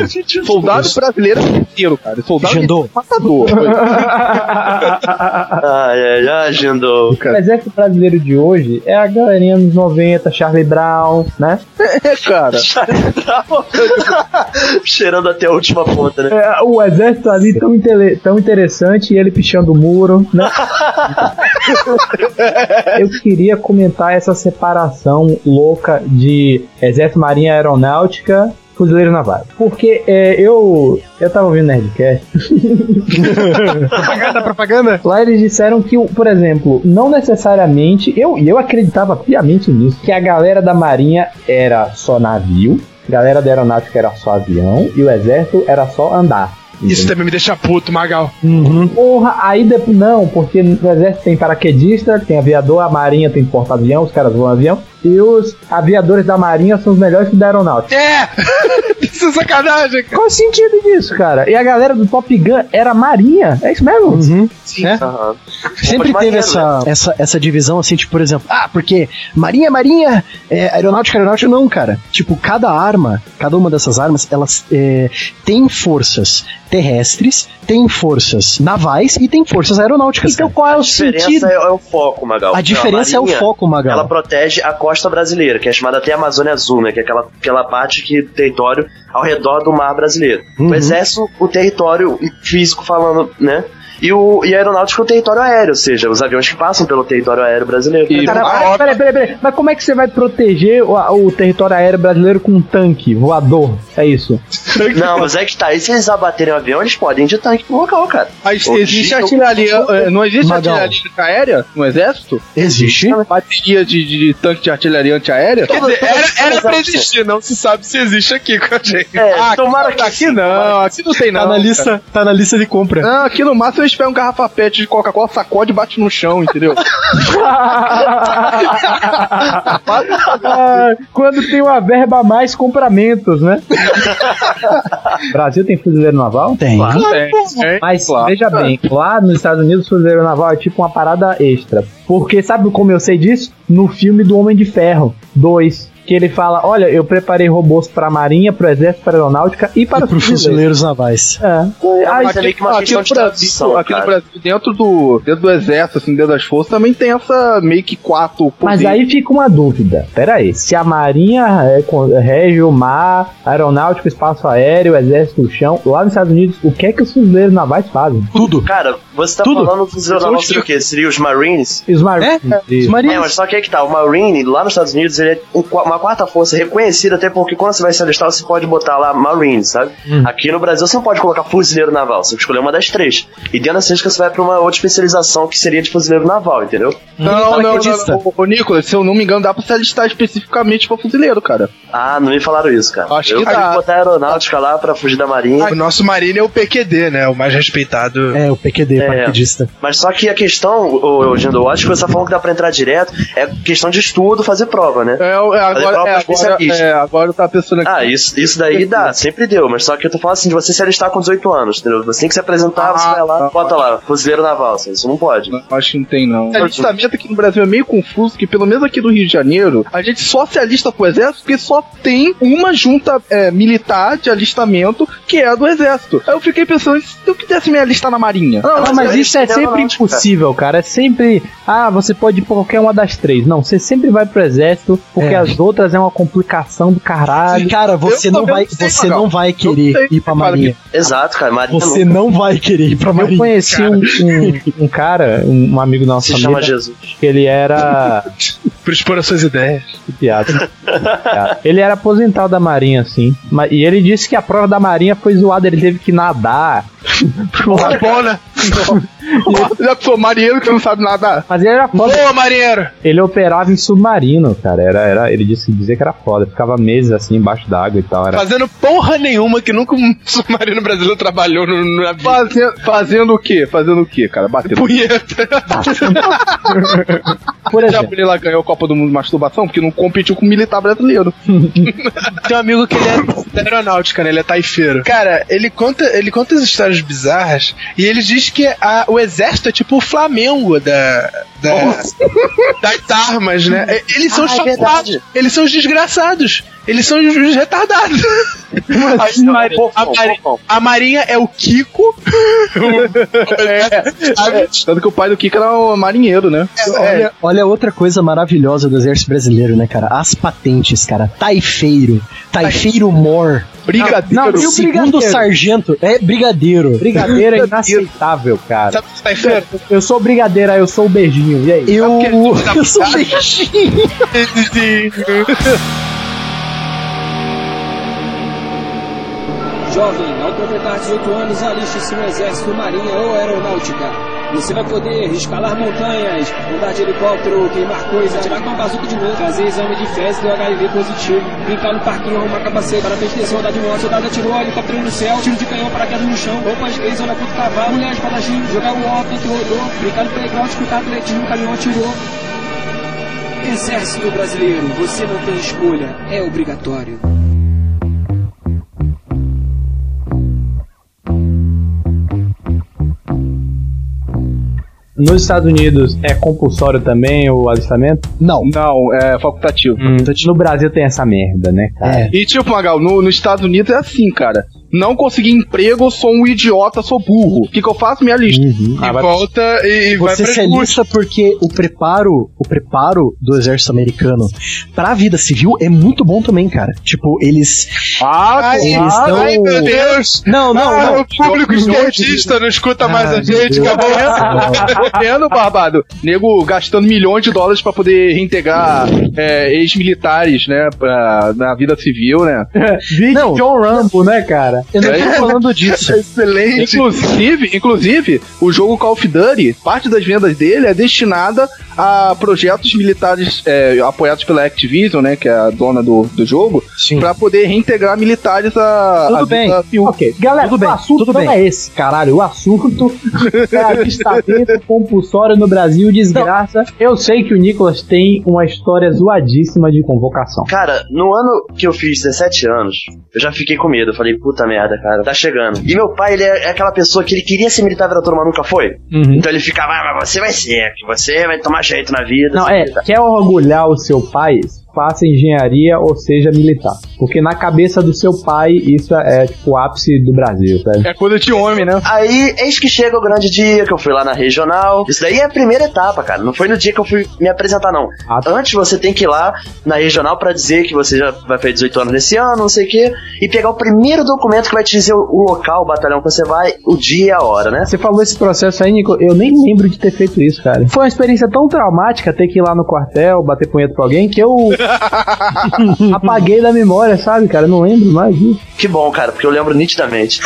Soldado brasileiro é inteiro, cara. Soldado Jandô. é matador. Ai, ai, ai, Jandô. O exército brasileiro de hoje é a galerinha dos 90, Charlie Brown, né? é, cara. Cheirando até a última ponta, né? É, o exército ali tão, intele- tão interessante e ele pichando o muro, né? Eu queria comentar essa separação louca de exército, marinha, aeronáutica, fuzileiro naval. Porque é, eu eu tava ouvindo Nerdcast propaganda, propaganda. Lá eles disseram que, por exemplo, não necessariamente, eu, e eu acreditava piamente nisso, que a galera da marinha era só navio, galera da aeronáutica era só avião e o exército era só andar. Isso também me deixa puto, Magal. Porra, aí depois não, porque no exército tem paraquedista, tem aviador, a marinha tem porta-avião, os caras voam avião, e os aviadores da marinha são os melhores que da aeronáutica. É! Isso é sacanagem, cara. Qual o sentido disso, cara? E a galera do Top Gun era marinha, é isso mesmo? Uhum. É? Aham. Sempre teve essa, essa, essa divisão, assim, tipo, por exemplo, ah, porque marinha, marinha, é, aeronáutica, aeronáutica, não, cara. Tipo, cada arma, cada uma dessas armas, elas é, tem forças terrestres, tem forças navais e tem forças aeronáuticas. Então cara. qual é A o diferença sentido? é, é o foco, Magal. A diferença é o marinha, foco, Magal. Ela protege a costa brasileira, que é chamada até Amazônia Azul, né? Que é aquela, aquela parte que território ao redor do mar brasileiro. Uhum. O exército, o território físico falando, né? E, o, e a aeronáutica, o território aéreo, ou seja, os aviões que passam pelo território aéreo brasileiro. E- Cara, peraí, peraí, peraí. Mas como é que você vai proteger o, o território aéreo brasileiro com um tanque voador? É isso. Não, mas é que tá. E se eles abaterem o avião, eles podem ir de tanque pro local, cara. Mas O existe Chico- artilharia. eh, Não existe Magal. artilharia antiaérea no exército? Existe. Bateria de, de, de tanque de artilharia antiaérea? Quer dizer, era, era pra existir, não se sabe se existe aqui com a gente. É, Ah, tomara que aqui sim, não, aqui não tem não. Tá na lista, tá na lista de compra. Não, aqui no máximo eles pegam um garrafa pet de Coca-Cola, sacode e bate no chão, entendeu? Ah, Quando tem uma verba a mais, compramentos, né? Brasil tem fuzileiro naval? Tem. Tem, tem, Mas claro. veja bem, lá nos Estados Unidos o fuzileiro naval é tipo uma parada extra. Porque sabe como eu sei disso? No filme do Homem de Ferro 2. Que ele fala: Olha, eu preparei robôs pra marinha, pro exército, pra aeronáutica e para E pro os fuzileiros. navais. É. Aí, mas é meio que uma aqui questão no de Brasil, aqui no. Brasil, dentro do, dentro do exército, assim, dentro das forças, também tem essa meio que quatro Mas poderes. aí fica uma dúvida. Pera aí, se a marinha é, com- rege o mar, aeronáutico, espaço aéreo, exército do chão, lá nos Estados Unidos, o que é que os fuzileiros navais fazem? Tudo. Cara, você tá Tudo. falando do fuzileiro naval seria o quê? Seria os Marines? Os marines? Os É, marinhos. mas só que aí que tá, o Marine, lá nos Estados Unidos, ele é um qua- uma quarta força reconhecida, até porque quando você vai se alistar, você pode botar lá Marine, sabe? Aqui no Brasil, você não pode colocar fuzileiro naval, você tem que escolher uma das três. E dentro dessas três, você vai pra uma outra especialização que seria de fuzileiro naval, entendeu? Não, não, não, não. Ô, ô, Nicolas, se eu não me engano, dá pra se alistar especificamente pra fuzileiro, cara. Ah, não me falaram isso, cara. Acho eu que dá. que botar a aeronáutica lá pra fugir da marinha. O nosso Marine é o PQD, né? O mais respeitado. É, o PQD, É. paraquedista. Mas só que a questão, Gindo, eu acho que você tá falando que dá pra entrar direto, é questão de estudo, fazer prova, né? É, é, agora, prova é, pra agora, é, agora eu tava pensando aqui. Ah, isso, isso daí dá, sempre deu, mas só que eu tô falando assim de você se alistar com 18 anos, entendeu? Você tem que se apresentar, você Ah, vai lá, tá. bota lá, fuzileiro naval, assim, isso não pode. Não, Acho que não tem, não. O alistamento aqui no Brasil é meio confuso, que pelo menos aqui do Rio de Janeiro, a gente só se alista pro exército porque só tem uma junta é, militar de alistamento que é a do exército. Aí eu fiquei pensando, se eu quisesse me alistar na marinha? Não, mas mas isso é sempre aeronáutica, impossível, cara. É sempre. Ah, você pode ir pra qualquer uma das três. Não, você sempre vai pro exército, porque É. as outras é uma complicação do caralho. Cara, você Eu não vai, sei, você Magal. não vai Eu querer ir pra marinha. Exato, cara, marinha Você não vai querer ir pra Eu marinha. conheci um, um, um cara, um, amigo nosso se chama Jesus. ele era. Por expor as suas ideias. Que piada. Ele era aposentado da Marinha, assim. E ele disse que a prova da Marinha foi zoada. Ele teve que nadar Tá bom, né? Já sou marinheiro que não sabe nadar. Mas ele era foda. Boa, marinheiro! Ele operava em submarino, cara. Era, era, ele disse dizer que era foda. Ficava meses assim embaixo d'água e tal. Era... Fazendo porra nenhuma que nunca um submarino brasileiro trabalhou no, no navio. Fazendo, fazendo o quê? Fazendo o quê, cara? Batendo. Punheta. Por exemplo, ele lá ganhou a Copa do Mundo de Masturbação porque não competiu com o militar brasileiro. Tem um amigo que ele é da aeronáutica, né? Ele é taifeiro. Cara, ele conta, ele conta as histórias bizarras e ele diz que a- o exército é tipo o Flamengo da. Da das armas, né? E- Eles são Ah, é chapados, verdade. eles são os desgraçados, eles são os, os retardados. A, Mari- a Mari- a Marinha é o Kiko. Sabe? Tanto que o pai do Kika era um marinheiro, né? Olha, olha outra coisa maravilhosa do exército brasileiro, né, cara? As patentes, cara. Taifeiro. Taifeiro Mor. Brigadeiro. Não, e o Segundo sargento. É brigadeiro. brigadeiro é inaceitável, cara. Sabe o taifeiro? Eu sou brigadeiro, aí eu sou o beijinho. E aí? Eu, eu sou beijinho. Jovem, ao completar 18 anos, aliste-se no Exército, Marinha ou Aeronáutica. Você vai poder escalar montanhas, andar de helicóptero, queimar coisas, atirar com uma bazuca de novo, fazer exame de fezes do HIV positivo, brincar no parquinho, arrumar capacete, para festejar, soldado de moto, soldado atirou, helicóptero no céu, tiro de canhão, paraquedas no chão, roupas gays, olha puto cavalo, mulher espadachim, jogar o ó, tanto rodou, brincar no playground, escutar atletismo, caminhão atirou. Exército Brasileiro, você não tem escolha, é obrigatório. Nos Estados Unidos é compulsório também o alistamento? Não. Não, é facultativo. No Brasil tem essa merda, né, cara? É. E tipo, Magal, no, nos Estados Unidos é assim, cara. Não consegui emprego, sou um idiota, sou burro. O que, que eu faço? Minha lista. Uhum. Ah, E vai- volta e, e vai Você pra se alista porque o preparo, o preparo do exército americano pra vida civil é muito bom também, cara. Tipo, eles. Ah, eles Ai, dão. ai, meu Deus! Não, não, Ah, não. o público esquerdista não escuta mais Ah, a gente, acabou. Tô vendo, Barbado? Nego gastando milhões de dólares pra poder reintegrar é, ex-militares, né? pra- na vida civil, né? Vídeo Não. John Rambo, né, cara? Eu não tô falando disso. Excelente. Inclusive, inclusive, o jogo Call of Duty, parte das vendas dele é destinada a projetos militares é, apoiados pela Activision, né? Que é a dona do, do jogo, Sim. pra poder reintegrar militares a. Tudo a bem. Ok, galera, Tudo bem, o assunto tudo não bem. é esse, caralho. O assunto é alistamento compulsório no Brasil, desgraça. Eu sei que o Nicolas tem uma história zoadíssima de convocação. Cara, no ano que eu fiz 17 anos, eu já fiquei com medo. Eu falei, puta merda, cara, tá chegando. E meu pai, ele é é aquela pessoa que ele queria ser militar da turma, nunca foi. Uhum. Então ele ficava, ah, mas você vai ser, que você vai tomar jeito na vida. Não, ser é, militar." quer orgulhar o seu pai? Faça engenharia ou seja militar. Porque na cabeça do seu pai, isso é tipo o ápice do Brasil, sabe? É coisa de homem, né? Aí, eis que chega o grande dia que eu fui lá na regional. Isso daí é a primeira etapa, cara. Não foi no dia que eu fui me apresentar, não. Ah, tá. Antes você tem que ir lá na regional pra dizer que você já vai fazer 18 anos nesse ano, não sei o quê, e pegar o primeiro documento que vai te dizer o, o local, o batalhão que você vai, o dia e a hora, né? Você falou esse processo aí, Nico, eu nem lembro de ter feito isso, cara. Foi uma experiência tão traumática ter que ir lá no quartel, bater punheta pra alguém, que eu apaguei da memória, sabe, cara? Não lembro mais disso. Que bom, cara, porque eu lembro nitidamente.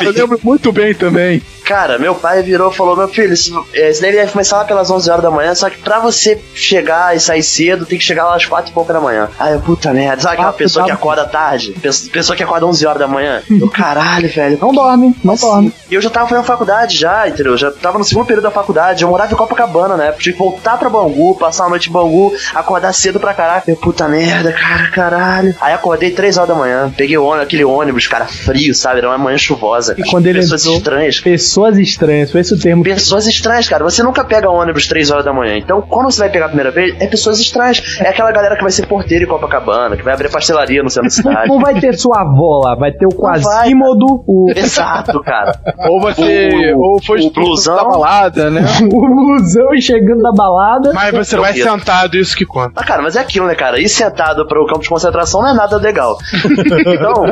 Eu lembro muito bem também. Cara, meu pai virou e falou: Meu filho, isso, é, isso daí deve começar lá pelas 11 horas da manhã. Só que pra você chegar e sair cedo, tem que chegar lá às 4 e pouca da manhã. Aí eu, puta merda, sabe aquela Ah, pessoa que tá. acorda tarde? Pes- Pessoa que acorda 11 horas da manhã? Eu, caralho, velho. Não dorme, não dorme. E eu já tava fazendo faculdade já, entendeu? Eu já tava no segundo período da faculdade. Eu morava em Copacabana, né? Tinha que voltar pra Bangu, passar a noite em Bangu, acordar cedo pra caraca. Eu, puta merda, cara, caralho. Aí acordei 3 horas da manhã. Peguei o ônibus, aquele ônibus, cara, frio, sabe? Era uma manhã chuvosa. E quando ele Pessoas entrou- estranhas. Pessoas estranhas, foi esse o termo. Pessoas estranhas, cara. Você nunca pega ônibus 3 horas da manhã. Então, quando você vai pegar a primeira vez, é pessoas estranhas. É aquela galera que vai ser porteiro em Copacabana, que vai abrir pastelaria no centro da Não, cidade. não vai ter sua avó lá, vai ter o Quasímodo, o, Exato, cara. Ou você. O- ou foi o blusão. da balada, né? o blusão chegando da balada. Mas você vai sentado, isso que conta. Ah, cara, mas é aquilo, né, cara? Ir sentado pro campo de concentração não é nada legal. então,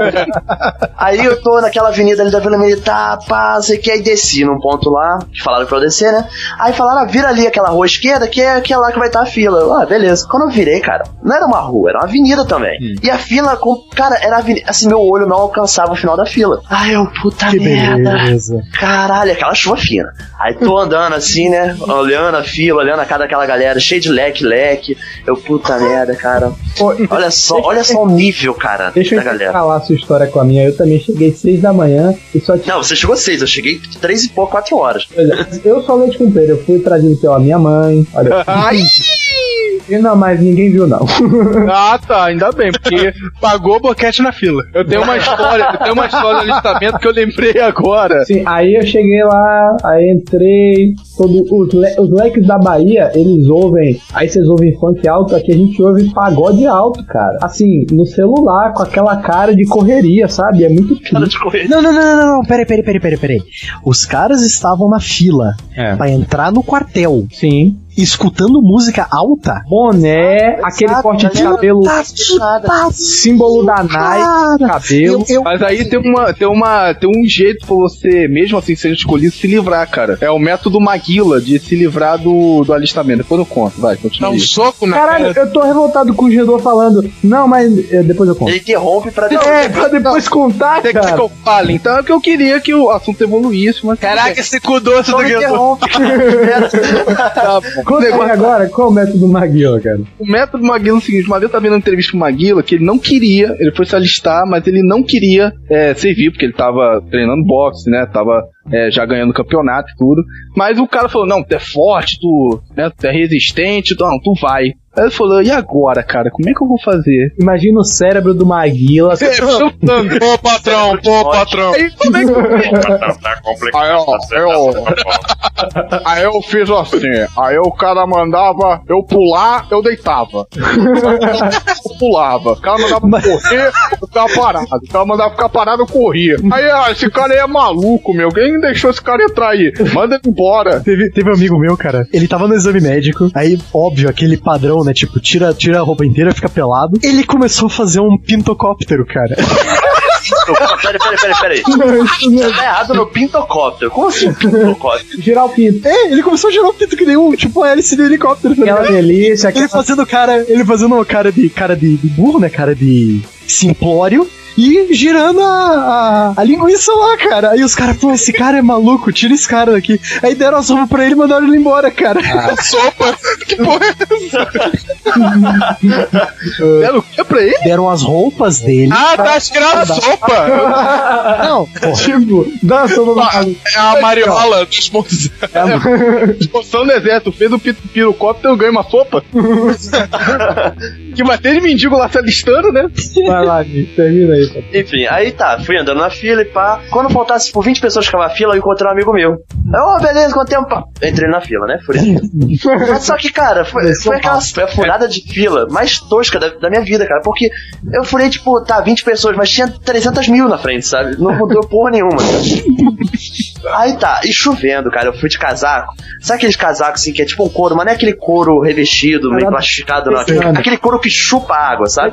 aí eu tô naquela avenida ali da Vila Militar, pá, sei que, aí desci num ponto lá, que falaram pra eu descer, né? Aí falaram, ah, vira ali aquela rua esquerda, que é, que é lá que vai estar a fila. Eu, ah, beleza. Quando eu virei, cara, não era uma rua, era uma avenida também. E a fila, com, cara, era avenida, assim, meu olho não alcançava o final da fila. Ai, eu, puta Que merda. beleza. Caralho, aquela chuva fina. Aí tô andando assim, né? Olhando a fila, olhando a cara daquela galera, cheio de leque, leque. Eu, puta merda, cara. Pô, Olha só, olha só o nível, cara, Deixa da eu galera. falar a sua história com a minha. Eu também cheguei seis da manhã e só tinha. Não, você chegou seis, eu cheguei três e pouco, quatro horas. Eu sou leite com pera. Eu fui trazido pela minha mãe. Olha. E não, mas ninguém viu, não. Ah, tá, ainda bem, porque pagou boquete na fila. Eu tenho uma história, eu tenho uma história no alistamento que eu lembrei agora. Sim, aí eu cheguei lá, aí entrei. Todo, os, le- os leques da Bahia, eles ouvem. Aí vocês ouvem funk alto, aqui a gente ouve pagode alto, cara. Assim, no celular, com aquela cara de correria, sabe? É muito Cara de correr. Não, não, não, não, não, não, peraí, peraí, peraí, peraí, peraí. Os caras estavam na fila É. pra entrar no quartel, Sim. Escutando música alta. Boné, aquele Exato, corte de galera. cabelo, Tá símbolo da Nike, cara. cabelo. Eu, eu, Mas aí tem uma, tem uma, tem um jeito pra você, mesmo assim sendo escolhido, se livrar, cara. É o método Maguila de se livrar do, do alistamento. Depois eu conto, vai, Dá continua. um aí. soco na Caralho, cara. eu tô revoltado com o Gedor falando. Não, mas eh, depois eu conto. Ele interrompe pra É, pra depois contar, Você quer que cara. eu fale? Então é que eu queria que o assunto evoluísse, mas. Caraca, esse cu doce do interrompe, cara. Tá bom. Conta aí agora, qual o método Maguila, cara? O método Maguila é o seguinte: uma vez eu tava vendo uma entrevista com o Maguila que ele não queria, ele foi se alistar, mas ele não queria é, servir, porque ele tava treinando boxe, né? Tava é, já ganhando campeonato e tudo. Mas o cara falou: não, tu é forte, tu, né, tu é resistente, tu, não, tu vai. Aí ele falou: e agora, cara? Como é que eu vou fazer? Imagina o cérebro do Maguila. Chutando. Pô, patrão, pô, patrão. Aí como é que eu Tá complicado. Aí, ó, eu, aí eu fiz assim, aí o cara mandava eu pular, eu deitava. Eu pulava. O cara mandava correr, eu ficava parado. O cara mandava ficar parado, eu corria. Aí, ah, esse cara aí é maluco, meu. Quem deixou esse cara entrar aí? Manda ele embora. Teve, teve um amigo meu, cara. Ele tava no exame médico. Aí, óbvio, aquele padrão, né? Tipo, tira, tira a roupa inteira, fica pelado. Ele começou a fazer um pintocóptero, cara. Peraí, peraí, peraí, peraí. Você tá errado no pintocóptero. Como assim pintocóptero? Girar o pinto. É, ele começou a gerar um pinto que nem um, tipo, uma hélice de helicóptero. tá Aquela delícia, Ele aquela... fazendo cara, ele fazendo uma cara de cara de, de burro, né? Cara de simplório. E girando a, a, a linguiça lá, cara. Aí os caras, pô, esse cara é maluco, tira esse cara daqui. Aí deram a sopa pra ele e mandaram ele embora, cara. Sopa. Que porra é Era o que pra ele? Deram as roupas dele. Ah, tá escravo sopa. Não, pô. Tipo, dá uma sopa no maluco. É a Mariola 2.0. Exposição do exército, fez o pi- pirocóptero, ganha uma sopa. que vai ter de mendigo lá se alistando, né? Vai lá, gente, termina aí. papai. Enfim, aí tá, fui andando na fila e pá. Quando faltasse por 20 pessoas que ficavam na fila, eu encontrei um amigo meu. Ô, beleza, quanto tempo? Pá. Entrei na fila, né? Furei. Mas só que, cara, foi, foi aquela foi a furada de fila mais tosca da, da minha vida, cara. Porque eu furei, tipo, tá, 20 pessoas, mas tinha 300 mil na frente, sabe? Não mudou porra nenhuma. Aí tá, e chovendo, cara, eu fui de casaco. Sabe aqueles casacos assim que é tipo um couro, mas não é aquele couro revestido, meio plastificado, não. Aquele couro que chupa água, sabe?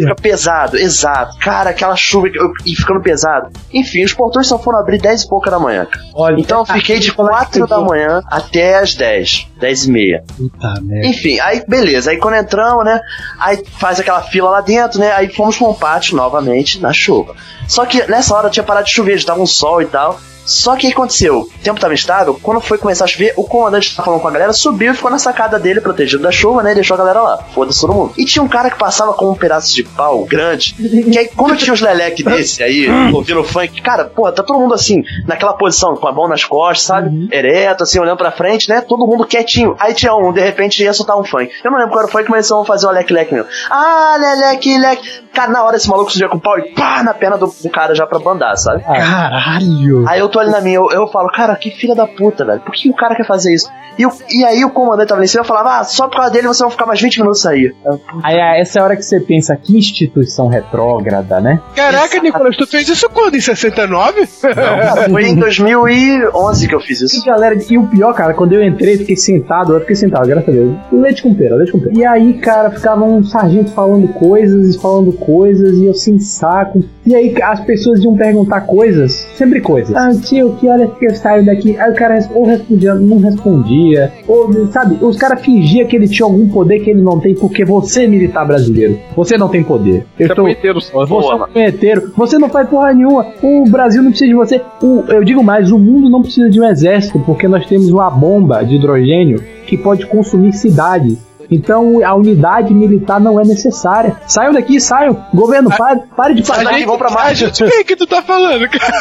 Fica pesado, exato. Cara, aquela chuva e ficando pesado. Enfim, os portões só foram abrir 10 e pouca da manhã. cara. Olha, Então eu fiquei de 4 da manhã até as 10, 10 e meia. Puta merda. Enfim, aí beleza. Aí quando entramos, né? Aí faz aquela fila lá dentro, né? Aí fomos pra um pátio novamente na chuva. Só que nessa hora tinha parado de chover, já tava um sol e tal. Só que aí aconteceu, o tempo tava instável, quando foi começar a chover, o comandante que tava falando com a galera subiu e ficou na sacada dele, protegido da chuva, né? E deixou a galera lá. Foda-se todo mundo. E tinha um cara que passava com um pedaço de pau grande, que aí quando tinha uns leleque desse aí, ouvindo funk, cara, porra, tá todo mundo assim, naquela posição, com a mão nas costas, sabe? Ereto, assim, olhando pra frente, né? Todo mundo quietinho. Aí tinha um, de repente ia soltar um funk. Eu não lembro qual era o funk, mas eles vão fazer o leque-leque mesmo. Ah, leleque, leque. Cara, na hora esse maluco surgia com o pau e pá, na perna do, do cara já pra bandar, sabe? Caralho. Aí eu tô ali na minha, eu, eu falo, cara, que filha da puta, velho. Por que o cara quer fazer isso? E, o- e aí o comandante tava lá em cima e falava, ah, só por causa dele você vai ficar mais 20 minutos aí. Eu, Aí essa é a hora que você pensa, que instituição retrógrada, né? Caraca, Nicolas, tu fez isso quando? Em 69? Cara, foi em 2011 que eu fiz E isso. galera, e o pior, cara, quando eu entrei, fiquei sentado, eu fiquei sentado, graças a Deus. Leite com pera, leite com pera. E aí, cara, ficava um sargento falando coisas e falando coisas, e eu sem saco. E aí as pessoas iam perguntar coisas, sempre coisas. Ah, tio, que hora que eu saio daqui? Aí o cara ou respondia, não respondia. Ou, sabe, os caras fingiam que ele tinha algum poder que ele não tem, porque você é militar brasileiro. Você não tem poder. Eu Você é estou. punheteiro só. Você é punheteiro. Você não faz porra nenhuma. O Brasil não precisa de você. O- eu digo mais, o mundo não precisa de um exército, porque nós temos uma bomba de hidrogênio que pode consumir cidades. Então a unidade militar não é necessária. Saiam daqui, saiam. Governo, pare, pare de pagar. daqui, vamos pra gente, o que que tu tá falando, cara?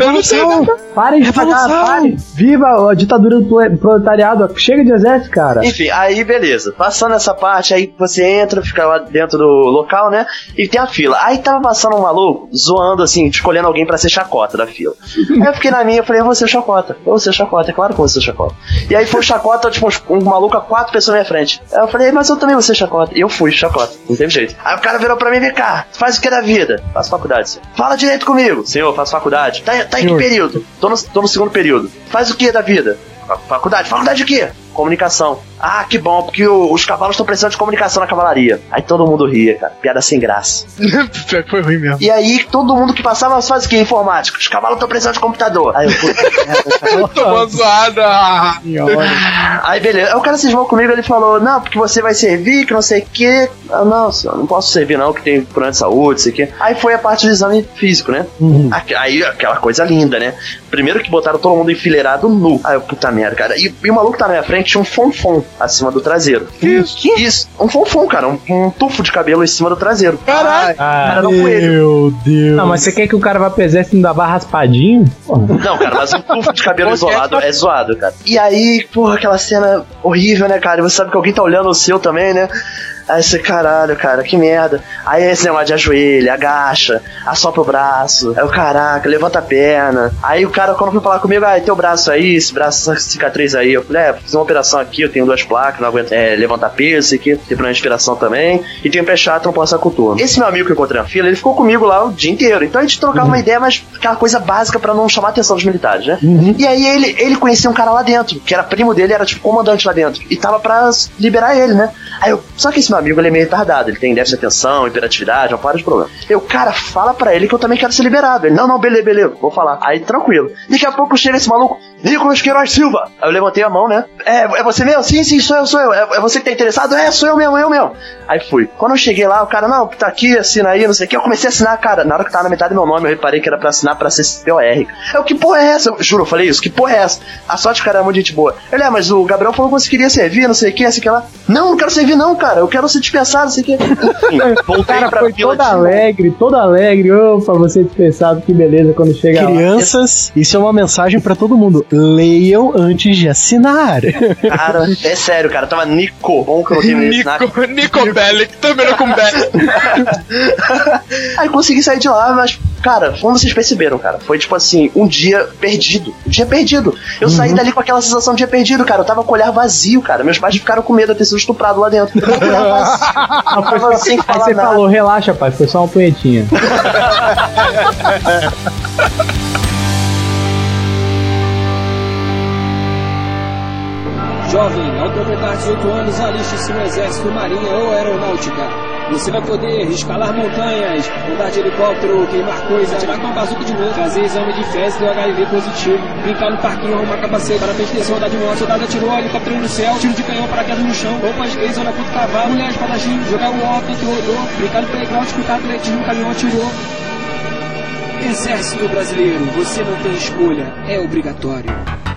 Eu não sei. Não, Parem de pagar, Revolução. pare. Viva a ditadura do prole- proletariado. Chega de exército, cara. Enfim, aí beleza. Passando essa parte, aí você entra, fica lá dentro do local, né? E tem a fila. Aí tava passando um maluco zoando assim, escolhendo alguém pra ser chacota da fila. Aí eu fiquei na minha, eu falei, eu vou ser chacota. Eu vou ser chacota, é claro que eu vou ser chacota. E aí foi o chacota, tipo, um maluco a quatro pessoas na minha frente. Aí eu falei, mas eu também vou ser chacota. E eu fui chacota, não teve jeito. Aí o cara virou pra mim, vem cá, faz o que é da vida? Faço faculdade, senhor. Fala direito comigo. Senhor, faço faculdade. Tá, tá em que período? Tô no, tô no segundo período. Faz o que da vida? Fa- Faculdade. Faculdade de quê? Comunicação. Ah, que bom, porque o- os cavalos estão precisando de comunicação na cavalaria. Aí todo mundo ria, cara. Piada sem graça. Pior que Foi ruim mesmo. E aí todo mundo que passava faz o quê? Informática. Os cavalos estão precisando de computador. Aí eu, puta. Tomou zoada. Aí beleza. Aí o cara cismou comigo, ele falou, não, porque você vai servir, que não sei o quê. Ah, não, senhor, não posso servir não, que tem plano de saúde, sei o quê. Aí foi a parte do exame físico, né? Aqui- Aí aquela coisa linda, né? Primeiro que botaram todo mundo enfileirado nu. Aí eu, puta merda, cara. E, e o maluco tá na minha frente tinha um fonfon acima do traseiro. Que isso? Isso. Um fonfon, cara. Um, um tufo de cabelo em cima do traseiro. Caralho. Ah, coelho. Meu Deus. não, mas você quer que o cara vá pro exército e não dá raspadinho? Porra. Não, cara, mas um tufo de cabelo isolado é zoado, cara. E aí, porra, aquela cena horrível, né, cara? E você sabe que alguém tá olhando o seu também, né? Aí você, caralho, cara, que merda. Aí esse negócio de ajoelha, agacha, assopra o braço. Aí o caraca, levanta a perna. Aí o cara, quando foi falar comigo, ah, teu braço aí, esse braço, essa cicatriz aí. Eu falei, é, fiz uma operação aqui, eu tenho duas placas, não aguento é, levantar peso, isso aqui, tem problema de respiração também. E tenho pé chato, não posso turno. Esse meu amigo que eu encontrei na fila, ele ficou comigo lá o dia inteiro. Então a gente trocava uma ideia, mas aquela coisa básica pra não chamar a atenção dos militares, né? E aí ele, ele conhecia um cara lá dentro, que era primo dele, era tipo comandante lá dentro. E tava pra liberar ele, né? Aí eu, só que esse meu amigo, ele é meio retardado, ele tem déficit de atenção, hiperatividade, uma para de problema. Eu, cara, fala pra ele que eu também quero ser liberado. Ele, não, não, beleza, beleza, vou falar. Aí, tranquilo. Daqui a pouco chega esse maluco, Nicolas Queiroz Silva. Aí eu levantei a mão, né? É, é você mesmo? Sim, sim, sou eu, sou eu. É, é você que tá interessado? É, sou eu mesmo, eu mesmo. Aí fui. Quando eu cheguei lá, o cara, não, tá aqui, assina aí, não sei o que. Eu comecei a assinar, cara. Na hora que tava na metade do meu nome, eu reparei que era pra assinar pra CCPOR. Eu, que porra é essa? Eu, juro, eu falei isso, que porra é essa? A sorte, cara, é muito gente boa. Ele, é, mas o Gabriel falou que você queria servir, não sei o que, assim que lá. Não, não quero servir, não, cara. Eu quero ser dispensado, não sei o que. Enfim, O voltei cara pra foi todo novo. alegre, todo alegre. Opa, você dispensado, que beleza quando chega lá. Crianças, isso é uma mensagem pra todo mundo. Leiam antes de assinar. Cara, é sério, cara. Tava Nico. Bom que eu de assinar. Nico, Nico Bellic, terminou com Bellic. Aí consegui sair de lá, mas, cara, como vocês perceberam, cara, foi tipo assim, um dia perdido. Um dia perdido. Eu saí dali com aquela sensação de dia perdido, cara. Eu tava com o olhar vazio, cara. Meus pais ficaram com medo de ter sido estuprado lá dentro. Eu tava com o olhar vazio. Eu tava sem Aí falar você nada. falou, relaxa, pai, foi só uma punhetinha. Jovem, ao completar 18 anos, aliste-se no Exército, Marinha ou Aeronáutica. Você vai poder escalar montanhas, andar de helicóptero, queimar coisas, atirar com uma bazuca de novo, fazer exame de fezes do HIV positivo, brincar no parquinho, arrumar capacete, para atenção, andar de moto, soldado atirou, helicóptero no céu, tiro de canhão, paraquedas no chão, roupas gays, onda puto cavalo, mulher espadachim, jogar o óculos, rodou, brincar no playground, escutar atletismo, caminhão atirou. Exército Brasileiro, você não tem escolha, é obrigatório.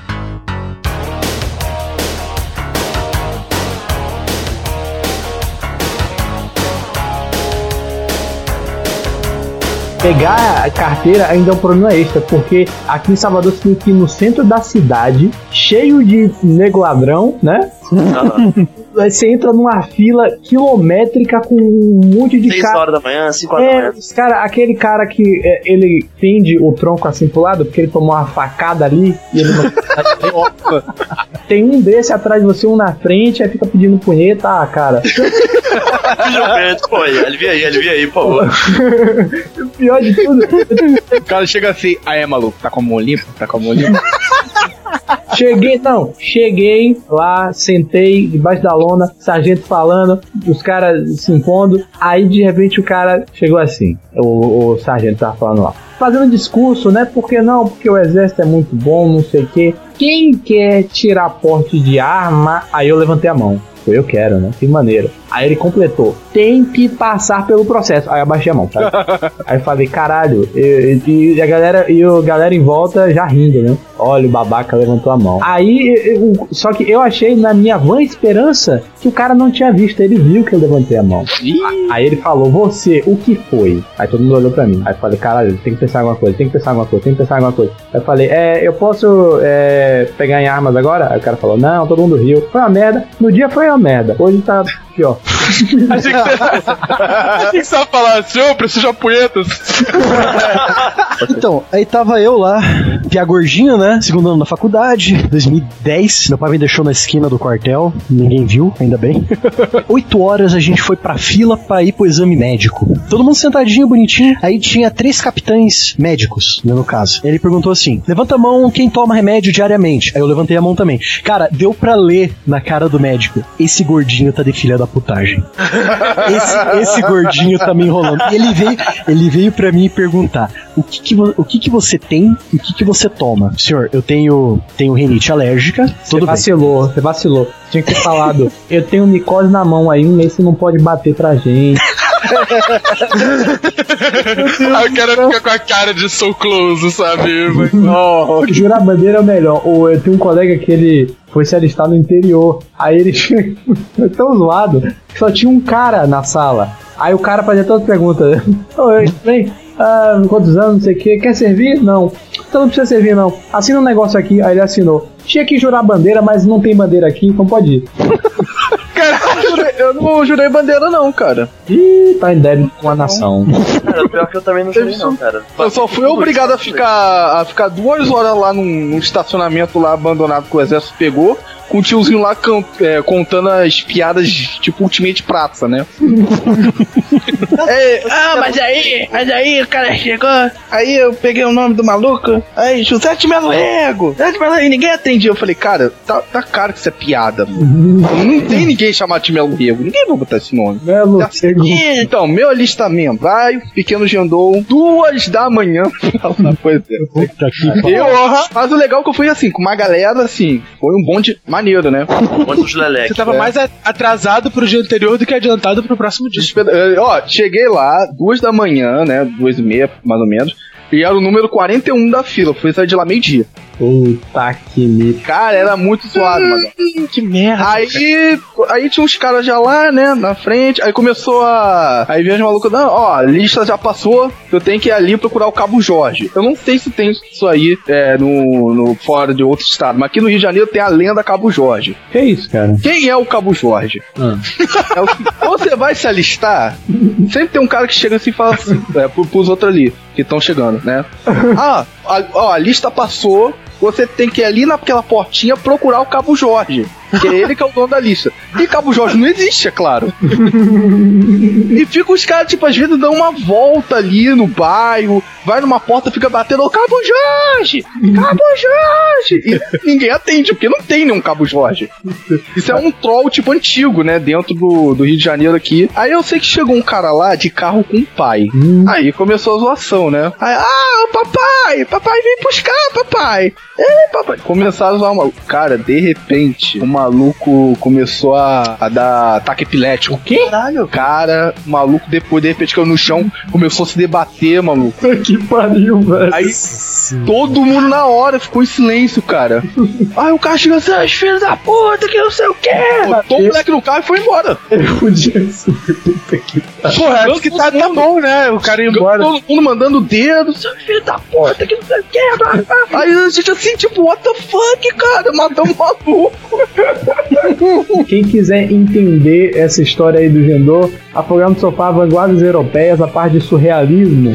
Pegar a carteira ainda é um problema extra, porque aqui em Salvador você tem que ir no centro da cidade, cheio de nego ladrão, né? Aí você entra numa fila quilométrica com um monte de 6 cara. horas da manhã, 5 horas da É, manhã. os cara, aquele cara que é, ele tende o tronco assim pro lado, porque ele tomou uma facada ali e ele não. Tem um desse atrás de você, um na frente, aí fica pedindo punheta, ah, cara. Pô, aí, alivia aí, alivia aí, por favor. O pior de tudo, O cara chega assim, aí é maluco, tá com a mão limpa? Tá com a mão limpa? cheguei, não, cheguei lá, sentei debaixo da lona, sargento falando, os caras se impondo, aí de repente o cara chegou assim, o, o sargento tava falando lá, fazendo discurso, né, porque não, porque o exército é muito bom, não sei o que, quem quer tirar porte de arma, aí eu levantei a mão. Foi, Eu quero, né? Que maneiro. Aí ele completou. Tem que passar pelo processo. Aí eu abaixei a mão, sabe? Aí eu falei, caralho. E, e- e a galera, e a galera em volta já rindo, né? Olha, o babaca levantou a mão. Aí, eu- só que eu achei na minha vã esperança que o cara não tinha visto. Ele viu que eu levantei a mão. Aí ele falou, você, o que foi? Aí todo mundo olhou pra mim. Aí eu falei, caralho, tem que pensar em alguma coisa, tem que pensar em alguma coisa, tem que pensar em alguma coisa. Aí eu falei, é, eu posso é, pegar em armas agora? Aí o cara falou, não, todo mundo riu. Foi uma merda. No dia foi merda. Hoje tá Achei que você, achei que você ia falar, senhor, preciso de apunhetas. Então, aí tava eu lá, pia gordinho, né? Segundo ano da faculdade, 2010. Meu pai me deixou na esquina do quartel, ninguém viu, ainda bem. Oito horas a gente foi pra fila pra ir pro exame médico. Todo mundo sentadinho, bonitinho. Aí tinha três capitães médicos, né, no caso. Ele perguntou assim: levanta a mão quem toma remédio diariamente. Aí eu levantei a mão também. Cara, deu pra ler na cara do médico: esse gordinho tá de filha da putagem. Esse, esse gordinho tá me enrolando. E ele veio, ele veio para mim perguntar: o que que, o que que você tem e o que que você toma? Senhor, eu tenho, tenho rinite alérgica. Você bem. vacilou, você vacilou. Tinha que ter falado, eu tenho micose na mão aí, um mês você não pode bater pra gente. Aí o cara fica com a cara de so close, sabe? Oh, jurar bandeira é o melhor. Eu tenho um colega que ele foi se alistar no interior. Aí ele foi tão zoado que só tinha um cara na sala. Aí o cara fazia todas as perguntas. Oi, bem, ah, quantos anos, não sei o que, quer servir? Não. Então não precisa servir, não. Assina um negócio aqui. Aí ele assinou. Tinha que jurar bandeira, mas não tem bandeira aqui, então pode ir. Eu não jurei bandeira, não, cara. Ih, tá em débito com a nação. Cara, pior que eu também não jurei, não, cara. Eu só fui obrigado a ficar, a ficar duas horas lá num, num estacionamento lá abandonado que o exército pegou, com o tiozinho lá é, contando as piadas tipo Ultimate Praça, né? É, ah, mas aí, mas aí o cara chegou, aí eu peguei o nome do maluco, aí José de Melo Rego, José de Melo Rego, e ninguém atendia. Eu falei, cara, tá, tá claro que isso é piada, mano. Não tem ninguém chamado de Melo Rego, ninguém vai botar esse nome. Melo. Então, meu alistamento. Vai, pequeno Jandou, duas da manhã. pois é. Puta que. Eu, mas o legal é que eu fui assim, com uma galera assim, foi um bonde maneiro, né? Leleques. Você tava É. mais atrasado pro dia anterior do que adiantado pro próximo dia. Espe- eh, Ó, cheguei lá, duas da manhã, né? Duas e meia, mais ou menos. E era o número 41 da fila. Fui sair de lá meio-dia. Puta que me. Cara, era muito suado, mano. Que merda. Aí, aí tinha uns caras já lá, né, na frente. Aí começou a. Aí veio os malucos, não, ó, a lista já passou. Eu tenho que ir ali procurar o Cabo Jorge. Eu não sei se tem isso aí é, no, no fora de outro estado, mas aqui no Rio de Janeiro tem a lenda Cabo Jorge. Que isso, cara? Quem é o Cabo Jorge? Ah. É o você vai se alistar, sempre tem um cara que chega assim e fala assim, é, pro, pros outros ali, que estão chegando, né? Ah, a, ó, a lista passou, você tem que ir ali naquela portinha procurar o Cabo Jorge. Que é ele que é o dono da lista. E Cabo Jorge não existe, é claro. E fica os caras, tipo, às vezes dão uma volta ali no bairro, vai numa porta, fica batendo, "Ô, Cabo Jorge! Cabo Jorge! E ninguém atende, porque não tem nenhum Cabo Jorge. Isso é um troll, tipo, antigo, né? Dentro do, do Rio de Janeiro aqui. Aí eu sei que chegou um cara lá de carro com o pai. Aí começou a zoação, né? Aí, ah, papai! Papai, vem buscar, papai! É, papai! Começaram a zoar maluco. Cara, de repente, o maluco começou a, a dar ataque epilético. O quê? Caralho. Cara, o maluco depois, de repente, caiu no chão, começou a se debater, maluco. Que pariu, velho. Aí todo mundo na hora ficou em silêncio, cara. Aí o cara chegou assim, "Ah, filho da puta, que não sei o quê. Botou o moleque no carro e foi embora. Eu podia ser. Puta que Porra, acho que tá, tá bom, né? O cara ir embora. Todo mundo mandando o dedo, seu filho da puta, que não sei o quê. Aí a gente assim, tipo, what the fuck, cara? Matou um maluco. Quem quiser entender essa história aí do Gendô, afogar no sofá, vanguardas europeias, a parte de surrealismo.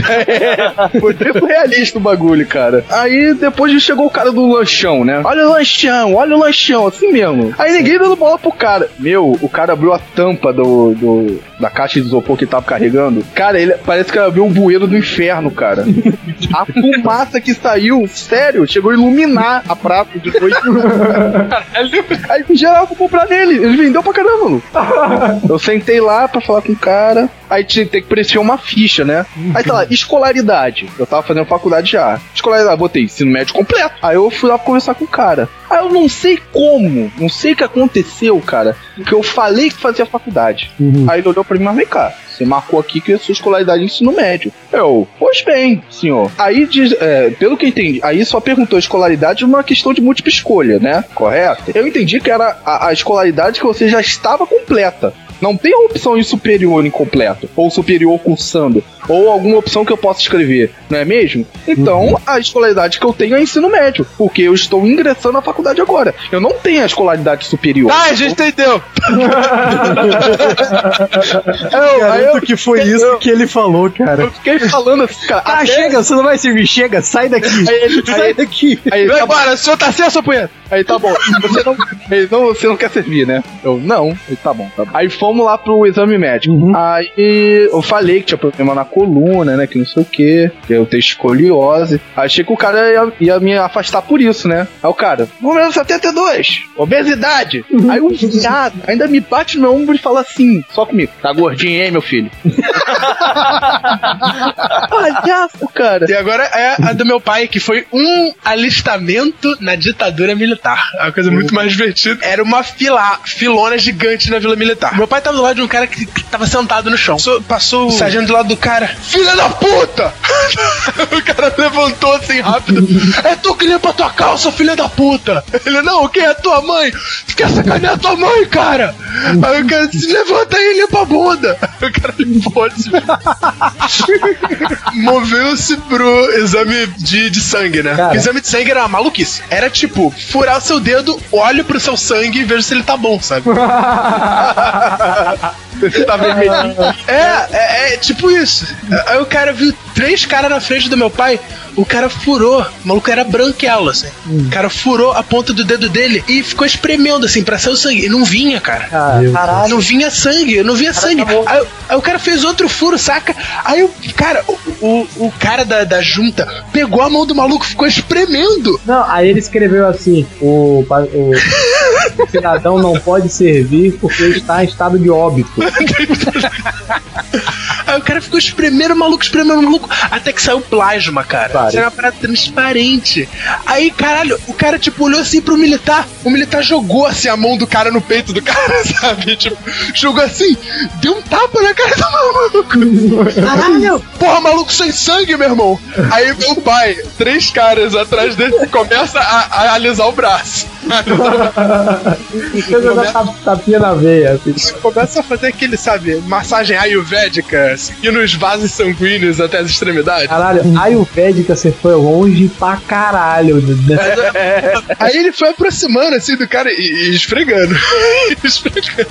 Foi até realista o bagulho, cara. Aí depois chegou o cara do lanchão, né? Olha o lanchão, olha o lanchão, assim mesmo. Aí ninguém dando bola pro cara. Meu, o cara abriu a tampa do, do- da caixa de isopor que tava carregando. Cara, ele parece que abriu um bueiro do inferno, cara. a fumaça que saiu, sério, chegou a iluminar a prata de noite. Aí geral foi comprar nele. Ele vendeu pra caramba, mano. Eu sentei lá pra falar com o cara. Aí tinha tem que preencher uma ficha, né? Aí tá lá, escolaridade. Eu tava fazendo faculdade já. Escolaridade, botei ensino médio completo. Aí eu fui lá conversar com o cara. Aí eu não sei como, não sei o que aconteceu, cara. Que eu falei que fazia faculdade. Aí ele olhou pra mim, mas vem cá. Você marcou aqui que a sua escolaridade é ensino médio. Eu, pois bem, senhor. Aí, diz, é, pelo que eu entendi, aí só perguntou escolaridade numa questão de múltipla escolha, né? Correto? Eu entendi que era a, a escolaridade que você já estava completa. Não tem a opção em superior incompleto, ou superior cursando, ou alguma opção que eu possa escrever, não é mesmo? Então, a escolaridade que eu tenho é ensino médio, porque eu estou ingressando na faculdade agora. Eu não tenho a escolaridade superior. Ah, a gente entendeu. Eu, aí eu, Garanto que foi isso que ele falou, cara. eu fiquei falando assim, cara. Ah, até- chega, você não vai servir, chega, sai daqui. Aí ele- sai aí- daqui. Aí, Vai tá embora, o senhor tá sem sua punheta. Aí tá bom. Você não, não, você não quer servir, né? Eu, não. Ele, tá bom, tá bom. Aí fomos lá pro exame médico. Aí eu falei que tinha problema na coluna, né? Que não sei o que. Que eu tenho escoliose. Achei que o cara ia, ia me afastar por isso, né? Aí o cara, número 72, obesidade. Aí o viado ainda me bate no meu ombro e fala assim, só comigo, tá gordinho, hein, meu filho? Palhaço, cara. E agora é a do meu pai, que foi um alistamento na ditadura militar. É uma coisa muito mais divertida. Era uma fila, filona gigante na Vila Militar. Meu pai tava do lado de um cara que, que tava sentado no chão. Passou, passou o sargento do lado do cara. Filha da puta! o cara levantou assim rápido. É tu que limpa tua calça, filha da puta! Ele, não, quem é tua mãe? Tu quer sacanear tua mãe, cara? Aí o cara se levanta aí e limpa a bunda. O cara limpou-se. Moveu-se pro exame de, de sangue, né? Cara. O exame de sangue era uma maluquice. Era tipo, furar o seu dedo, olhe pro seu sangue e veja se ele tá bom, sabe? Tá vermelhinho. É, é, é tipo isso. Aí o cara viu três caras na frente do meu pai. O cara furou. O maluco era branquelo, assim. O cara furou a ponta do dedo dele e ficou espremendo, assim, pra sair o sangue. E não vinha, cara. Caralho. Não vinha sangue, não vinha sangue. Aí, aí o cara fez outro furo, saca? Aí o cara, o, o, o cara da, da junta pegou a mão do maluco, ficou espremendo. Não, aí ele escreveu assim: o, o, o cidadão não pode servir porque está em estado de óbito. Aí o cara ficou espremendo o maluco, espremendo o maluco, até que saiu plasma, cara. Pare. Isso era uma parada transparente. Aí, caralho, o cara, tipo, olhou assim pro militar. O militar jogou assim a mão do cara no peito do cara, sabe? Tipo, jogou assim, deu um tapa na cara do maluco. Caralho! Porra, maluco sem sangue, meu irmão. Aí meu pai, três caras atrás dele, começa a, a alisar o braço. Tap- tapinha na veia. Assim. Começa a fazer aquele, sabe, massagem ayurvédica, seguindo os vasos sanguíneos até as extremidades. Caralho, Ayurvédica você foi longe pra caralho. né? Aí ele foi aproximando assim do cara e, e esfregando. esfregando.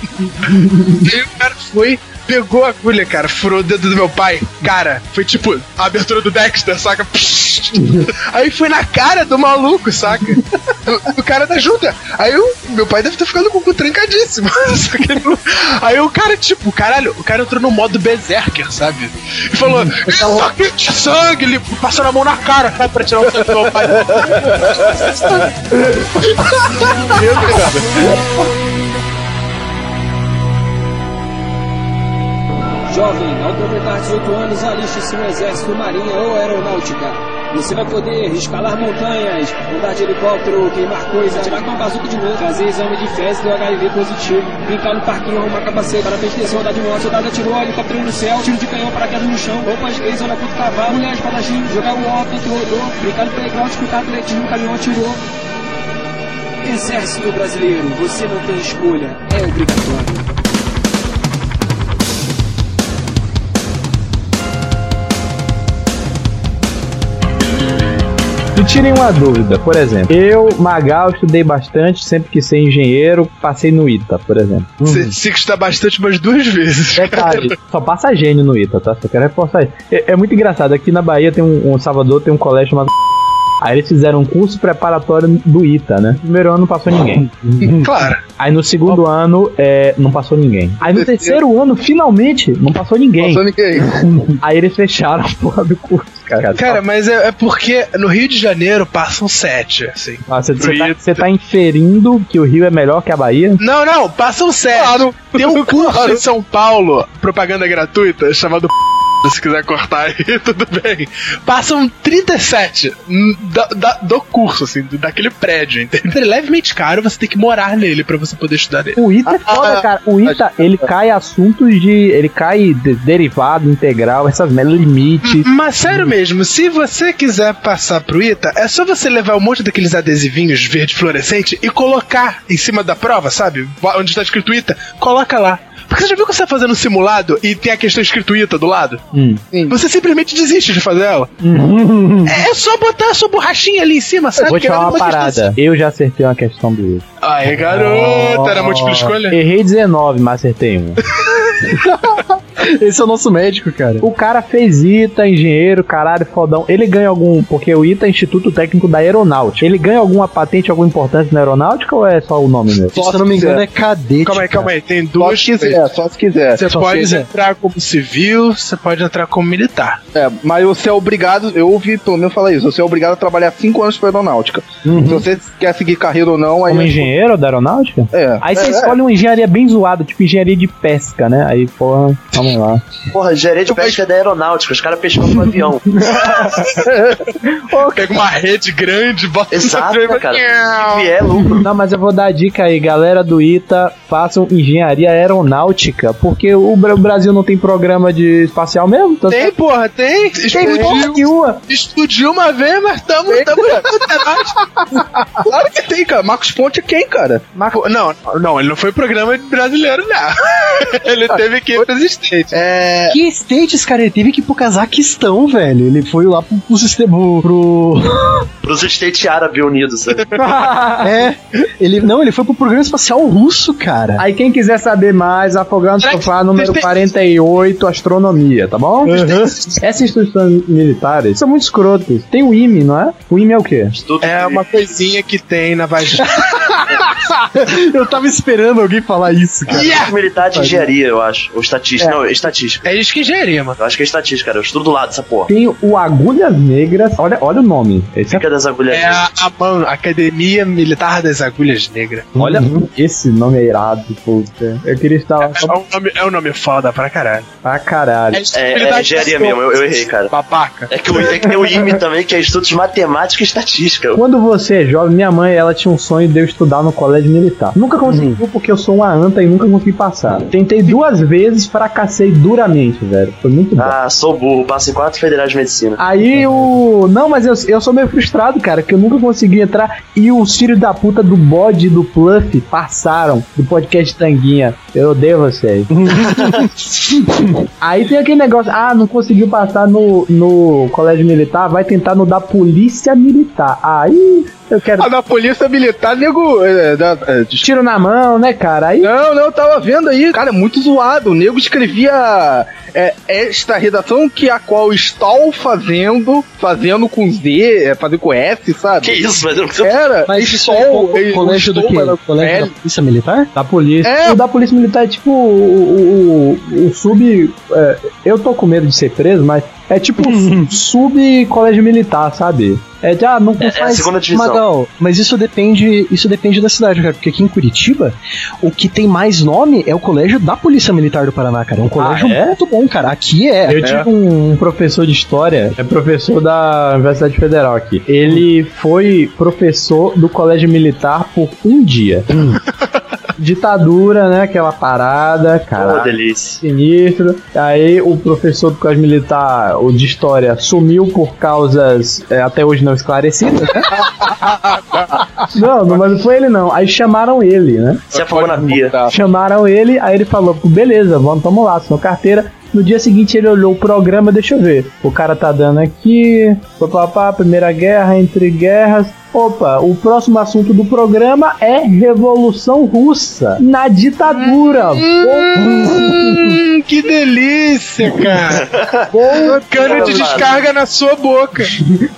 Aí o cara foi, pegou a agulha, cara, furou o dedo do meu pai. Cara, foi tipo a abertura do Dexter, saca? Aí foi na cara do maluco, saca? Do, do cara da junta. Aí o meu pai deve ter ficado com o cu trancadíssimo. Não- Aí o cara, tipo, caralho, o cara entrou no modo berserker, sabe? E falou: Isso aqui é de sangue! Ele passou a mão na cara, sabe, pra tirar o sangue do meu pai. Jovem, ao completar 18 anos, aliste-se no Exército, Marinha ou Aeronáutica. Você vai poder escalar montanhas, andar de helicóptero, queimar coisas, atirar com uma bazuca de novo, fazer exame de fezes do HIV positivo, brincar no parquinho, arrumar capacete, para festejar, andar de moto, soldado atirou, helicóptero no céu, tiro de canhão, paraquedas no chão, roupas gays, olha puto cavalo, mulher espadachim, jogar o ó, tanto rodou, brincar no playground, escutar atletismo, caminhão atirou. Exército Brasileiro, você não tem escolha, é obrigatório. Me tirem uma dúvida, por exemplo. Eu, Magal, estudei bastante, sempre quis ser engenheiro, passei no ITA, por exemplo. Você se que está bastante umas duas vezes. Detalhe, só passa gênio no ITA, tá? Só quero reforçar isso. É, é muito engraçado, aqui na Bahia tem um, um Salvador, tem um colégio chamado Aí eles fizeram um curso preparatório do ITA, né? Primeiro ano não passou ninguém. Claro. Aí no segundo ano, é, não passou ninguém. Aí no terceiro ano, finalmente, não passou ninguém. Passou ninguém. Aí eles fecharam a porra do curso, cara. Cara, mas é, é porque no Rio de Janeiro passam sete, assim. Ah, Você, você, tá, você tá inferindo que o Rio é melhor que a Bahia? Não, não, passam sete. Tem um curso em São Paulo, propaganda gratuita, chamado se quiser cortar aí, tudo bem. Passam 37 da, da- do curso, assim, do- daquele prédio, entendeu? Ele é levemente caro, você tem que morar nele pra você poder estudar nele. O ITA é foda, cara. O ITA, ele cai assuntos de. Ele cai de- derivado, integral, essas merdas, limite. Mas sério mesmo, se você quiser passar pro ITA, é só você levar um monte daqueles adesivinhos verde fluorescente e colocar em cima da prova, sabe? Onde está escrito ITA, coloca lá. Porque você já viu que você tá fazendo um simulado e tem a questão escrito ITA do lado? Hum. Você simplesmente desiste de fazer ela. É só botar a sua borrachinha ali em cima, sabe? Vou te falar uma não vai te parada. Eu já acertei uma questão do ITA. Aí, garota, era múltipla escolha? Errei 19, mas acertei um. Esse é o nosso médico, cara. O cara fez ITA, engenheiro, caralho, fodão. Ele ganha algum. Porque o ITA é Instituto Técnico da Aeronáutica. Ele ganha alguma patente, alguma importância na aeronáutica ou é só o nome mesmo? Se eu não me engano, é cadete. Calma aí, calma aí. Tem Só duas. se quiser, só se quiser. Você Só pode se quiser. entrar como civil, você pode entrar como militar. É, mas você é obrigado, eu ouvi pelo menos falar isso, você é obrigado a trabalhar 5 anos pra aeronáutica. Se você quer seguir carreira ou não, aí. Como engenheiro da aeronáutica? É. Aí você é, escolhe uma engenharia bem zoada, tipo engenharia de pesca, né? Aí, porra, vamos lá. Porra, engenharia de pesca é da aeronáutica, os caras pescam com avião. Pega uma rede grande, bota Exato, no né, cara? Se vier, lucro. Não, mas eu vou dar a dica aí, galera do ITA, façam engenharia aeronáutica, porque o Bra- o Brasil não tem programa de espacial mesmo? Então, Tem, porra, tem. tem Explodiu, porra nenhuma. explodiu uma vez, mas tamo, tamo é nóis. Claro que tem, cara. Marcos Ponte é quem, cara? Pô, Não, não, ele não foi programa brasileiro, não. Ele teve que ir pros States. É. Que States, cara? Ele teve que ir pro Cazaquistão, velho. Ele foi lá pro, pro sistema. Pro. Pros States Árabe Unidos, sabe? é. Ele, não, ele foi pro programa espacial russo, cara. Aí quem quiser saber mais, Afogando Sofá número vocês têm- 48, Astronomia, tá bom? Essas instituições militares são muito escrotas. Tem o IME, não é? O IME é o quê? Tudo É uma coisinha que tem na vagina. Eu tava esperando alguém falar isso, cara. Instituto Militar de Engenharia, eu acho. Ou estatística. Não, é estatística. É isso que engenharia, mano. Eu acho que é estatística, cara. Eu estudo do lado dessa porra. Tem o Agulhas Negras. Olha, olha o nome. Esse é Fica das agulhas. É a, a MAN, Academia Militar das Agulhas Negras. Olha, esse nome é irado, puta. Eu queria estar lá É um nome, é um nome foda pra caralho. pra caralho. É, é engenharia mesmo, eu, eu errei, cara. Babaca. É que, o, é que tem o IME também, que é de Matemática e Estatística. Quando você é jovem, minha mãe, ela tinha um sonho de eu estudar no colégio militar. Nunca conseguiu porque eu sou uma anta e nunca consegui passar. Tentei duas vezes, fracassei duramente, velho. Foi muito bom. Ah, sou burro, passo em quatro federais de medicina. Aí o. Não, mas eu, eu sou meio frustrado, cara, que eu nunca consegui entrar. E os filhos da puta do bode do Pluff passaram do podcast Tanguinha. Eu odeio vocês. Aí tem aquele negócio, ah, não conseguiu passar no, no colégio militar, vai tentar no da polícia militar. Aí eu quero. Ah, na polícia militar, nego. é, é, Tiro na mão, né, cara? Aí. Não, não, eu tava vendo aí. Cara, é muito zoado. O nego escrevia é, esta redação que a qual estou fazendo, fazendo com Z, é, fazendo com S, sabe? Que isso, mas eu não sei. Era. Mas isso estou, é o colégio do quê? era Colégio da Polícia Militar? Da polícia. É. O da polícia militar é tipo o, o, o sub. é, eu tô com medo de ser preso, mas é tipo sub colégio militar, sabe? É de, ah, não É, é a segunda divisão. Magal, mas isso depende, isso depende da cidade, cara. Porque aqui em Curitiba, o que tem mais nome é o colégio da Polícia Militar do Paraná, cara. É um colégio é? muito bom, cara. Aqui é. Eu tive um, um professor de história, é professor da Universidade Federal aqui. Ele foi professor do colégio militar por um dia. Ditadura, né? Aquela parada, cara. delícia. Sinistro. Aí o professor do colégio militar, o de história, sumiu por causas é, até hoje não esclarecidas, né? não, não, mas não foi ele não. Aí chamaram ele, né? Se afogou na pia. Chamaram ele, aí ele falou, beleza, vamos, vamos lá, assinou carteira. No dia seguinte ele olhou o programa, deixa eu ver. O cara tá dando aqui, papapá, Primeira Guerra, entre guerras. Opa, o próximo assunto do programa é Revolução Russa na ditadura. Hum, que delícia, cara. Vou, Cano de descarga na sua boca.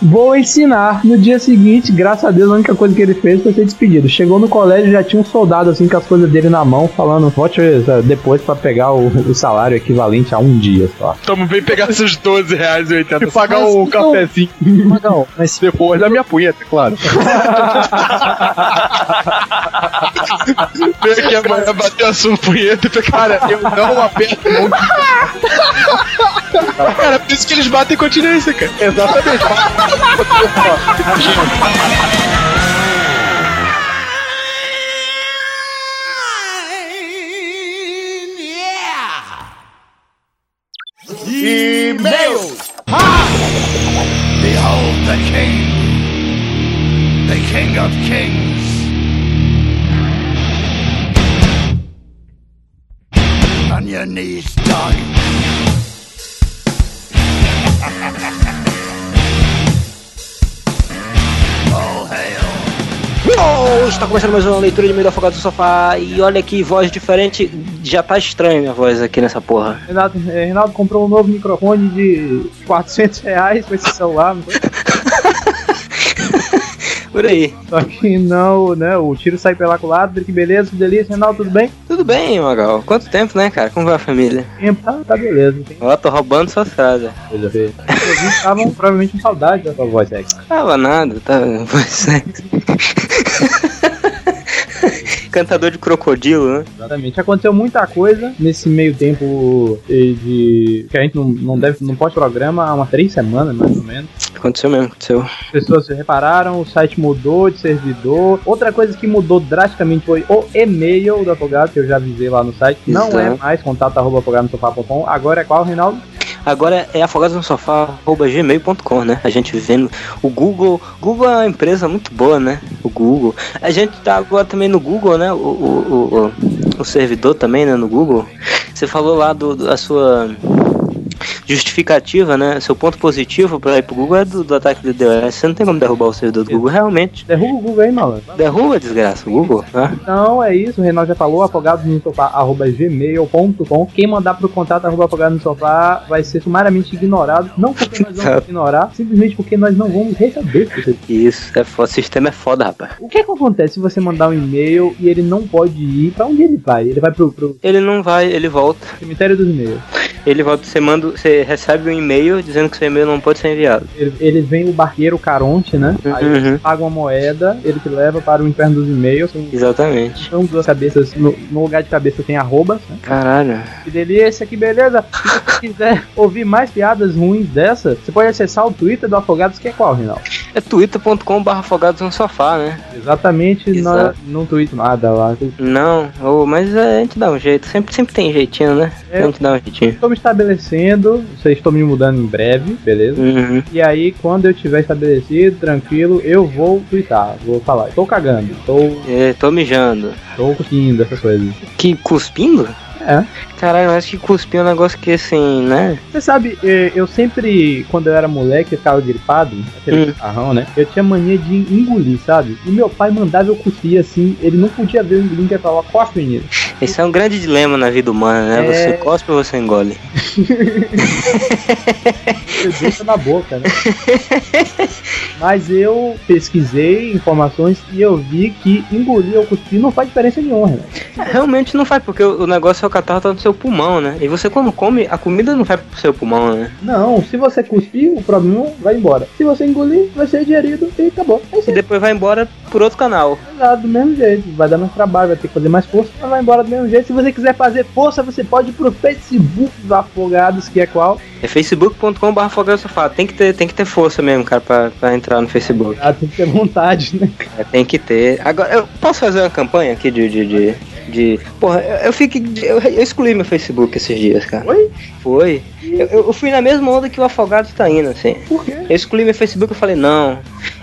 vou ensinar. No dia seguinte, graças a Deus, a única coisa que ele fez foi ser despedido. Chegou no colégio, já tinha um soldado assim com as coisas dele na mão, falando, volte eh, depois pra pegar o, o salário equivalente a um dia só. Toma, vem pegar seus 12 reais e 80 E pagar o cafezinho. Magal, mas Depois da minha punheta, claro. Vem aqui amanhã bater a sua punheta e. Cara, eu não aperto mão Cara, por isso que eles batem continência, cara. Exatamente. E-mails. Behold the king. King of kings. On your knees, dog. oh, hail. Oh, está começando mais uma leitura de meio do afogado do sofá. E olha que voz diferente. Já tá estranha minha voz aqui nessa porra. Renato, eh, Renato comprou um novo microfone de 400 reais com esse celular, não foi? Por aí. Só que não, né? O tiro sai pela culatra, que beleza, que delícia. Renato, tudo bem? Tudo bem, Magal? Quanto tempo, né, cara? Como vai a família? Tempo, tá, tá beleza. Tem Ó, tô roubando suas frases. coisa a ver. Eles estavam provavelmente com saudade da sua voz sexy. Tava nada, tá. Voz sexy. Cantador de crocodilo, né? Exatamente. Aconteceu muita coisa nesse meio tempo de. que a gente não, não deve. não pode programa há umas três semanas, mais ou menos. Aconteceu mesmo, aconteceu. As pessoas se repararam, o site mudou de servidor. Outra coisa que mudou drasticamente foi o e-mail do Afogado, que eu já avisei lá no site. que Não é Exato. mais contato arroba afogado no sofá.com. Agora é qual, Reinaldo? Agora é afogados no sofá, gmail.com, né? A gente vivendo. O Google. Google é uma empresa muito boa, né? O Google. A gente tá agora também no Google, né? O, o, o, o- o servidor também, né? No Google. Você falou lá do, da sua justificativa, né? Seu ponto positivo pra ir pro Google é do, do ataque do DOS. Você não tem como derrubar o servidor do Google, realmente. Derruba o Google aí, malandro. Derruba, desgraça, o Google, né? Então é isso, o Reinaldo já falou, afogados no sofá, arroba gmail.com. Quem mandar pro contato arroba no sofá vai ser sumariamente ignorado. Não porque nós vamos ignorar, simplesmente porque nós não vamos receber. Isso, é foda. O sistema é foda, rapaz. O que, é que acontece se você mandar um e-mail e ele não pode ir? Pra onde ele vai? Ele vai pro, pro Ele não vai, ele volta. cemitério dos e-mails. Ele volta, você manda, você recebe um e-mail dizendo que seu e-mail não pode ser enviado. Ele- Eles vêm o barqueiro Caronte, né? Aí Uhum. eles pagam uma moeda, ele te leva para o inferno dos e-mails. Exatamente. São duas cabeças, no, no lugar de cabeça tem arrobas, né? Caralho. Que delícia, que beleza! Se você quiser ouvir mais piadas ruins dessa, você pode acessar o Twitter do Afogados, que é qual, Rinaldo? É twitter.com.br afogados no sofá, né? Exatamente, Exato. não tweet nada lá. Não, ô, mas é, a gente dá um jeito. Sempre, sempre tem jeitinho, né? É. A gente dá um jeitinho. Estou me estabelecendo, vocês estão me mudando em breve, beleza? Uhum. E aí, quando eu tiver estabelecido, tranquilo, eu vou twittar, vou falar. Estou cagando, estou É, tô mijando. tô cuspindo, essas coisas. Que cuspindo? É. Caralho, acho que cuspir é um negócio que assim, né? Você sabe, eu sempre, quando eu era moleque, eu ficava gripado, aquele Hum. né? Eu tinha mania de engolir, sabe? E meu pai mandava eu cuspir assim, ele não podia ver o engolindo, ele falava, cospe, menino. Esse é um grande dilema na vida humana, né? É. Você cospe ou você engole? Eu deixo na boca, né? Mas eu pesquisei informações e eu vi que engolir ou cuspir não faz diferença nenhuma, né? Realmente não faz, porque o o negócio é o catarro tá no seu pulmão, né? E você quando come, a comida não vai pro seu pulmão, né? Não, se você cuspir, o problema vai embora. Se você engolir, vai ser digerido e acabou. É E depois vai embora por outro canal. Exato, do mesmo jeito. Vai dar mais trabalho, vai ter que fazer mais força, mas vai embora do mesmo jeito. Se você quiser fazer força, você pode ir pro Facebook do Afogados, que é qual? É facebook.com.br afogados sofá. Tem que ter, tem que ter força mesmo, cara, pra, pra entrar no Facebook. Ah, tem que ter vontade, né? É, tem que ter. Agora, eu posso fazer uma campanha aqui de. de, de, de- Porra, eu, eu fico. Eu, eu excluí meu Facebook esses dias, cara. Oi? Foi. Eu, eu fui na mesma onda que o Afogados tá indo, assim. Por quê? Eu excluí meu Facebook e falei, não.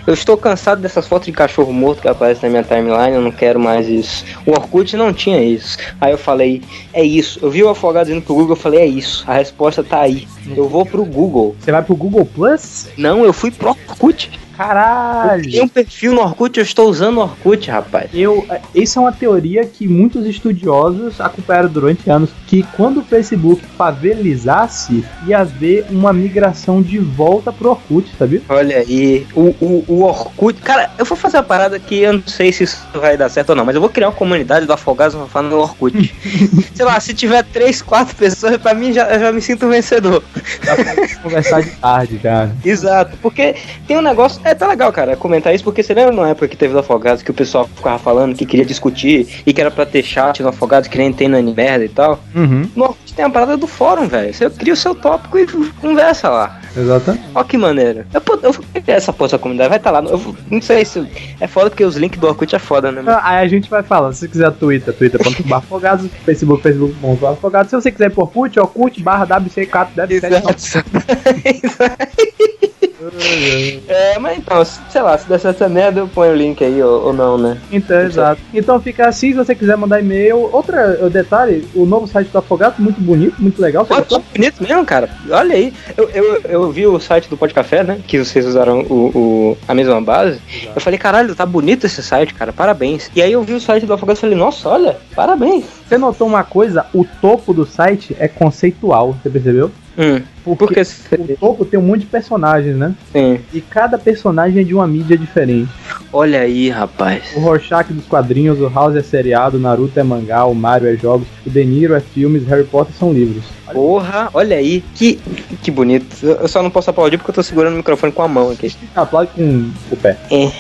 Eu estou cansado dessas fotos de cachorro morto que aparecem na minha timeline, eu não quero mais isso. O Orkut não tinha isso. Aí eu falei, é isso. Eu vi o Afogados indo pro Google, eu falei, é isso. A resposta tá aí. Eu vou pro Google. Você vai pro Google Plus? Não, eu fui pro Orkut. Caralho! tenho um perfil no Orkut, eu estou usando o Orkut, rapaz. Eu, isso é uma teoria que muitos estudiosos acompanharam durante anos, que quando o Facebook favelizasse, ia haver uma migração de volta pro Orkut, sabia? Olha aí, o, o, o Orkut. Cara, eu vou fazer uma parada que eu não sei se isso vai dar certo ou não, mas eu vou criar uma comunidade do Afogados Sofá no Orkut. sei lá, se tiver três, quatro pessoas, pra mim já, eu já me sinto vencedor. Dá pra conversar de tarde, cara. Exato, porque tem um negócio. É, tá legal, cara, comentar isso, porque você lembra numa época que teve do Afogados que o pessoal ficava falando que queria discutir e que era pra ter chat no Afogados que nem tem no Merda e tal. Uhum, No tem a parada do fórum, velho. Você cria o seu tópico e conversa lá. exatamente. Ó que maneira. Eu, vou- eu vou criar essa porra da comunidade, vai estar lá. Eu não sei se. É foda porque os links do Orkut é foda, né? mano? Aí a gente vai falar, se você quiser Twitter, twitter.com.br afogados, Facebook, facebook.com afogados. Se você quiser ir por Orkut, Orkut barra WC4 deve ser. É, mas então, sei lá, se der certo essa merda, eu ponho o link aí ou, ou não, né? Então, exato. Então fica assim, se você quiser mandar e-mail. Outra uh, detalhe, o novo site do Afogados, muito bonito, muito legal. Gostou? bonito mesmo, cara. Olha aí. Eu, eu, eu vi o site do Pod Café, né? Que vocês usaram o, o- a mesma base. Eu falei, caralho, tá bonito esse site, cara. Parabéns. E aí eu vi o site do Afogados e falei, nossa, olha, parabéns. Você notou uma coisa? O topo do site é conceitual, você percebeu? Hum, Porque porque o topo tem um monte de personagens, né? sim. E cada personagem é de uma mídia diferente. Olha aí, rapaz. O Rorschach dos quadrinhos, o House é seriado, o Naruto é mangá, o Mario é jogos, o De Niro é filmes, Harry Potter são livros. Porra, olha aí. Que, que bonito. Eu eu só não posso aplaudir porque eu tô segurando o microfone com a mão aqui. Aplaude com o pé. É.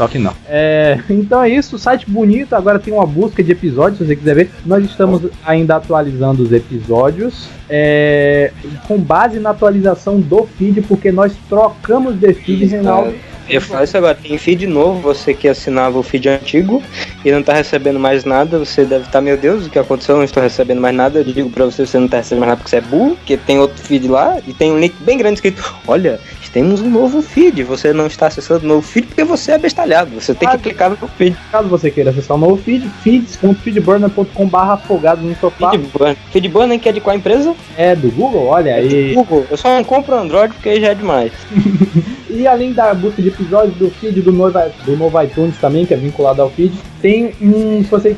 Só que não. É, então é isso, site bonito, agora tem uma busca de episódios, se você quiser ver. Nós estamos ainda atualizando os episódios. é, com base na atualização do feed, porque nós trocamos de feed, Reinaldo. Eu falo isso agora, tem feed novo, você que assinava o feed antigo e não tá recebendo mais nada, você deve estar, meu Deus, o que aconteceu? Eu não estou recebendo mais nada. Eu digo pra você, você não tá recebendo mais nada porque você é burro, porque tem outro feed lá e tem um link bem grande escrito: Olha, temos um novo feed. Você não está acessando o novo feed porque você é bestalhado. Você tem que clicar no feed. Caso você queira acessar o novo feed, feeds.feedburner.com.br afogados no sofá. Feedburner. Feedburner que é de qual empresa? É do Google, olha aí. Google. Eu só não compro Android porque aí já é demais. E além da busca de episódios do feed do novo, do novo iTunes também, que é vinculado ao feed, tem um. Se você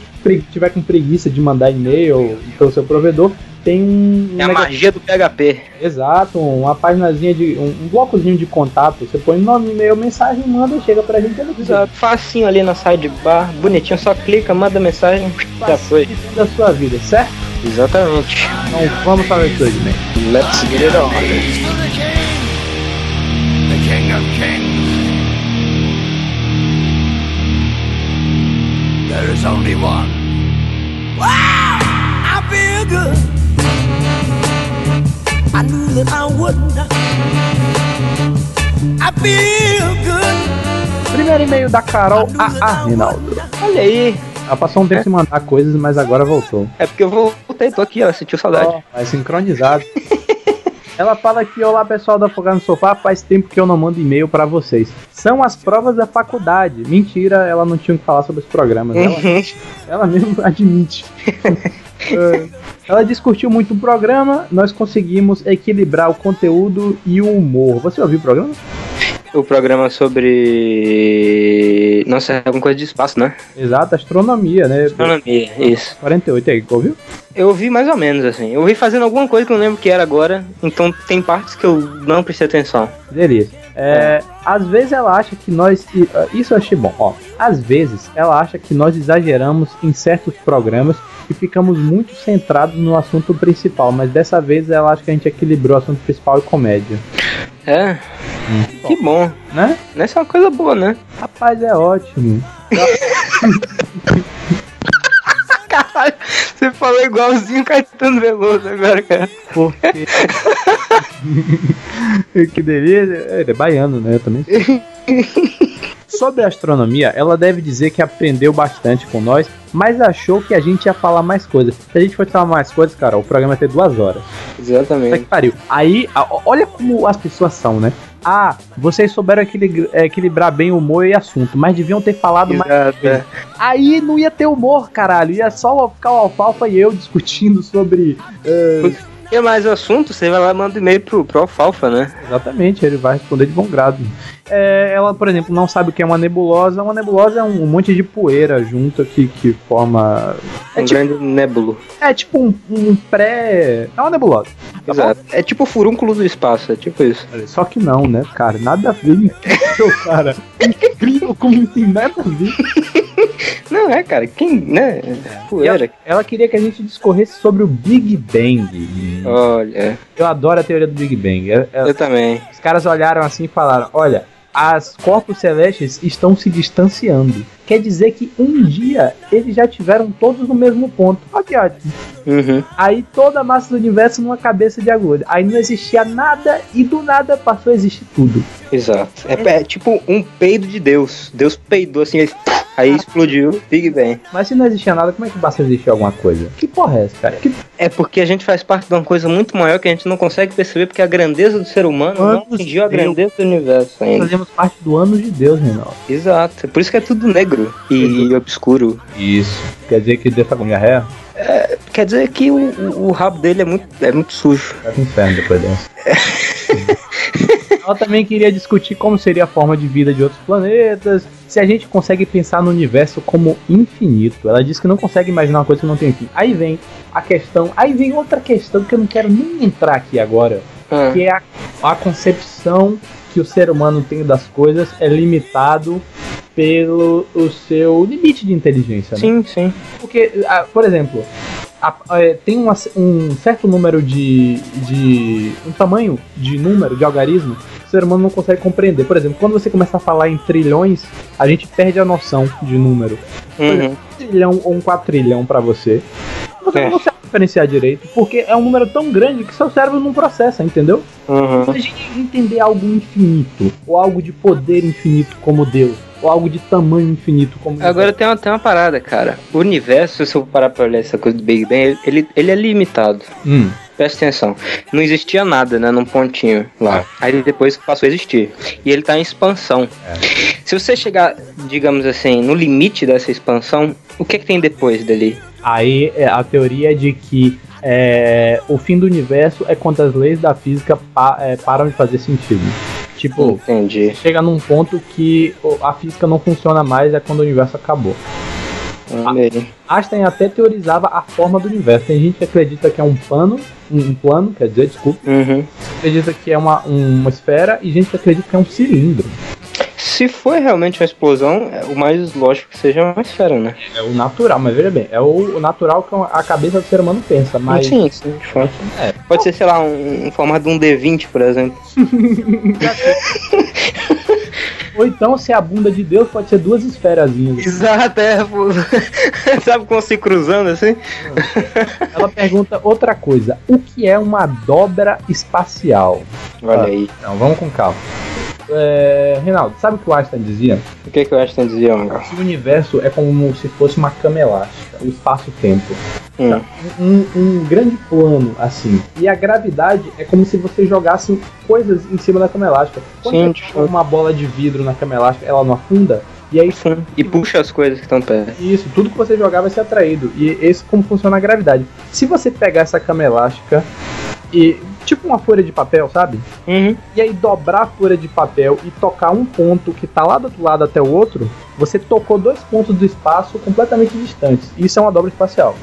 tiver com preguiça de mandar e-mail pelo seu provedor, tem um. É a magia do PHP. Exato, uma páginazinha de. Um, um blocozinho de contato. Você põe nome, e-mail, mensagem, manda e chega pra gente. é Exato. Facinho ali na sidebar, bonitinho, só clica, manda mensagem, já foi. da sua vida, certo? Exatamente. Então vamos para o episódio, né? Let's get it on. The King of Kings. There is only one. Wow! I feel good. I knew that I would. I feel good. Primeiro e-mail da Carol AA, Reinaldo. Olha aí. Ela passou um tempo sem mandar coisas, mas agora voltou. É porque eu voltei, tô aqui, ela sentiu saudade. É sincronizado. Ela fala aqui, olá pessoal da Afogado no Sofá, faz tempo que eu não mando e-mail pra vocês. São as provas da faculdade. Mentira, ela não tinha o que falar sobre os programas. Ela, ela mesmo admite. É, ela discutiu muito o programa, nós conseguimos equilibrar o conteúdo e o humor. Você ouviu o programa? O programa sobre. Nossa, é alguma coisa de espaço, né? Exato, astronomia, né? Astronomia, isso. 48 aí, ouviu? Eu ouvi mais ou menos assim. Eu ouvi fazendo alguma coisa que eu não lembro o que era agora, então tem partes que eu não prestei atenção. Delícia. É, às vezes ela acha que nós. ah, Isso eu achei bom, ó. Às vezes ela acha que nós exageramos em certos programas e ficamos muito centrados no assunto principal, mas dessa vez ela acha que a gente equilibrou o assunto principal e comédia. É? Que bom. Né? Essa é uma coisa boa, né? Rapaz, é ótimo. Caralho, você falou igualzinho Caetano Veloso agora, cara. Porque. que delícia. Ele é baiano, né? Eu também. Sobre a astronomia, ela deve dizer que aprendeu bastante com nós, mas achou que a gente ia falar mais coisas. Se a gente fosse falar mais coisas, cara, o programa ia ter duas horas. Puta que Exatamente. pariu. Aí, olha como as pessoas são, né? Ah, vocês souberam equili- equilibrar bem o humor e assunto, mas deviam ter falado mais. Exato, é. Aí não ia ter humor, caralho. Ia só ficar o Alfalfa e eu discutindo sobre. eh, E mais assunto, você vai lá e manda e-mail pro, pro Alfalfa, né? Exatamente, ele vai responder de bom grado. É, ela, por exemplo, não sabe o que é uma nebulosa. Uma nebulosa é um, um monte de poeira junto que, que forma. É Um tipo, grande nébulo. é tipo um, um pré. É uma nebulosa. Tá Exato. É tipo o furúnculo do espaço, é tipo isso. Só que não, né, cara? Nada a ver. Incrível, cara. Incrível como não tem nada a ver. Não, é, cara, quem, né? Poeira. ela, ela queria que a gente discorresse sobre o Big Bang. Olha, Eu adoro a teoria do Big Bang. É- é- eu também. Os caras olharam assim e falaram: Olha, as corpos celestes estão se distanciando. Quer dizer que um dia eles já tiveram todos no mesmo ponto. Olha que ótimo. Uhum. Aí toda a massa do universo numa cabeça de agulha. Aí não existia nada e do nada passou a existir tudo. Exato. É, é tipo um peido de Deus. Deus peidou assim, aí, aí explodiu Big Bang. Mas se não existia nada, como é que passou a existir alguma coisa? Que porra é essa, cara? Que É porque a gente faz parte de uma coisa muito maior que a gente não consegue perceber, porque a grandeza do ser humano não atingiu a Deus. grandeza do universo ainda. fazemos parte do ano de Deus, Reinaldo. Exato. É por isso que é tudo negro e obscuro. Isso. Quer dizer que Deus tá com diarreia? Quer dizer que o, o- o rabo dele é muito, é muito sujo. Vai pro inferno depois dessa. Ela também queria discutir como seria a forma de vida de outros planetas, se a gente consegue pensar no universo como infinito. Ela disse que não consegue imaginar uma coisa que não tem fim. Aí vem a questão, aí vem outra questão que eu não quero nem entrar aqui agora, Ah, que é a, a concepção que o ser humano tem das coisas é limitado pelo o seu limite de inteligência. né? sim, sim. Porque, ah, por exemplo, a- é, tem uma- um certo número de, de. um tamanho de número, de algarismo, que o ser humano não consegue compreender. Por exemplo, quando você começa a falar em trilhões, a gente perde a noção de número. Uhum. Um trilhão ou um quatrilhão pra você. Você É. não consegue diferenciar direito, porque é um número tão grande que seu cérebro não processa, entendeu? Uhum. Se a gente entender algo infinito, ou algo de poder infinito como Deus, ou algo de tamanho infinito como Agora tem uma, tem uma parada, cara. O universo, se eu parar pra olhar essa coisa do Big Bang, ele, ele é limitado. Hum. Presta atenção. Não existia nada, né? Num pontinho lá. Aí depois passou a existir. E ele tá em expansão. Se você chegar, digamos assim, no limite dessa expansão, o que, que tem depois dali? Aí é, a teoria é de que é, o fim do universo é quando as leis da física pa- é, param de fazer sentido. Tipo, Entendi. chega num ponto que a física não funciona mais, é quando o universo acabou. Amei. Einstein até teorizava a forma do universo. Tem gente que acredita que é um pano, um, um plano, quer dizer, desculpa, Uhum. acredita que é uma, uma esfera e gente que acredita que é um cilindro. Se for realmente uma explosão, é- o mais lógico que seja uma esfera, né? É o natural, mas veja bem, é o, o natural que a cabeça do ser humano pensa, mas Sim, sim, de fato. É. Pode ser, sei lá, um, um formato de um D20, por exemplo. ou então se é a bunda de Deus pode ser duas esferazinhas. Exato, é, pô. Sabe como se cruzando assim? Ela pergunta outra coisa: o que é uma dobra espacial? Olha Ah. aí. Então, vamos com calma. É, Reinaldo, sabe o que o Einstein dizia? O que, que acho que dizia? Que o universo é como se fosse uma cama elástica, o espaço-tempo. Hum. Um, um grande plano, assim. E a gravidade é como se você jogasse coisas em cima da cama elástica. Quando Sim, você joga uma bola de vidro na cama elástica, ela não afunda. E aí Sim. E puxa as coisas que estão perto. Isso, tudo que você jogar vai ser atraído. E esse como funciona a gravidade. Se você pegar essa cama elástica e. Tipo uma folha de papel, sabe? Uhum. E aí dobrar a folha de papel e tocar um ponto que tá lá do outro lado até o outro, você tocou dois pontos do espaço completamente distantes. Isso é uma dobra espacial.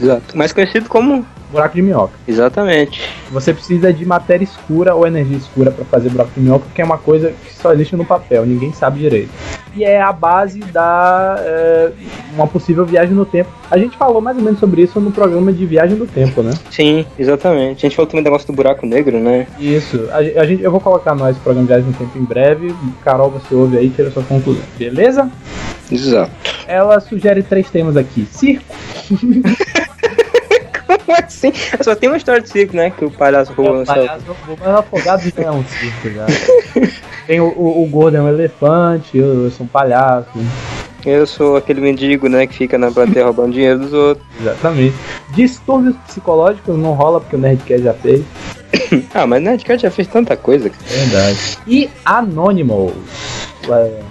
Exato. Mais conhecido como. Buraco de minhoca. Exatamente. Você precisa de matéria escura ou energia escura para fazer buraco de minhoca, que é uma coisa que só existe no papel, ninguém sabe direito. E é a base da é, uma possível viagem no tempo. A gente falou mais ou menos sobre isso no programa de viagem do tempo, né? Sim, exatamente. A gente falou também do negócio do buraco negro, né? Isso. A, a gente, eu vou colocar nós programa de viagem no tempo em breve. Carol, você ouve aí e tira sua conclusão. Beleza? Exato. Ela sugere três temas aqui: circo, Como assim? Só tem uma história de circo, né? Que o palhaço roubou no céu. palhaço, o mais afogado já é um circo já. Tem o, o, o gordo é um elefante, eu, eu sou um palhaço. Eu sou aquele mendigo, né, que fica na plateia roubando dinheiro dos outros. Exatamente. Distúrbios psicológicos não rola porque o Nerdcast já fez. ah, mas Nerdcast já fez tanta coisa. cara. Verdade. E Anonymous.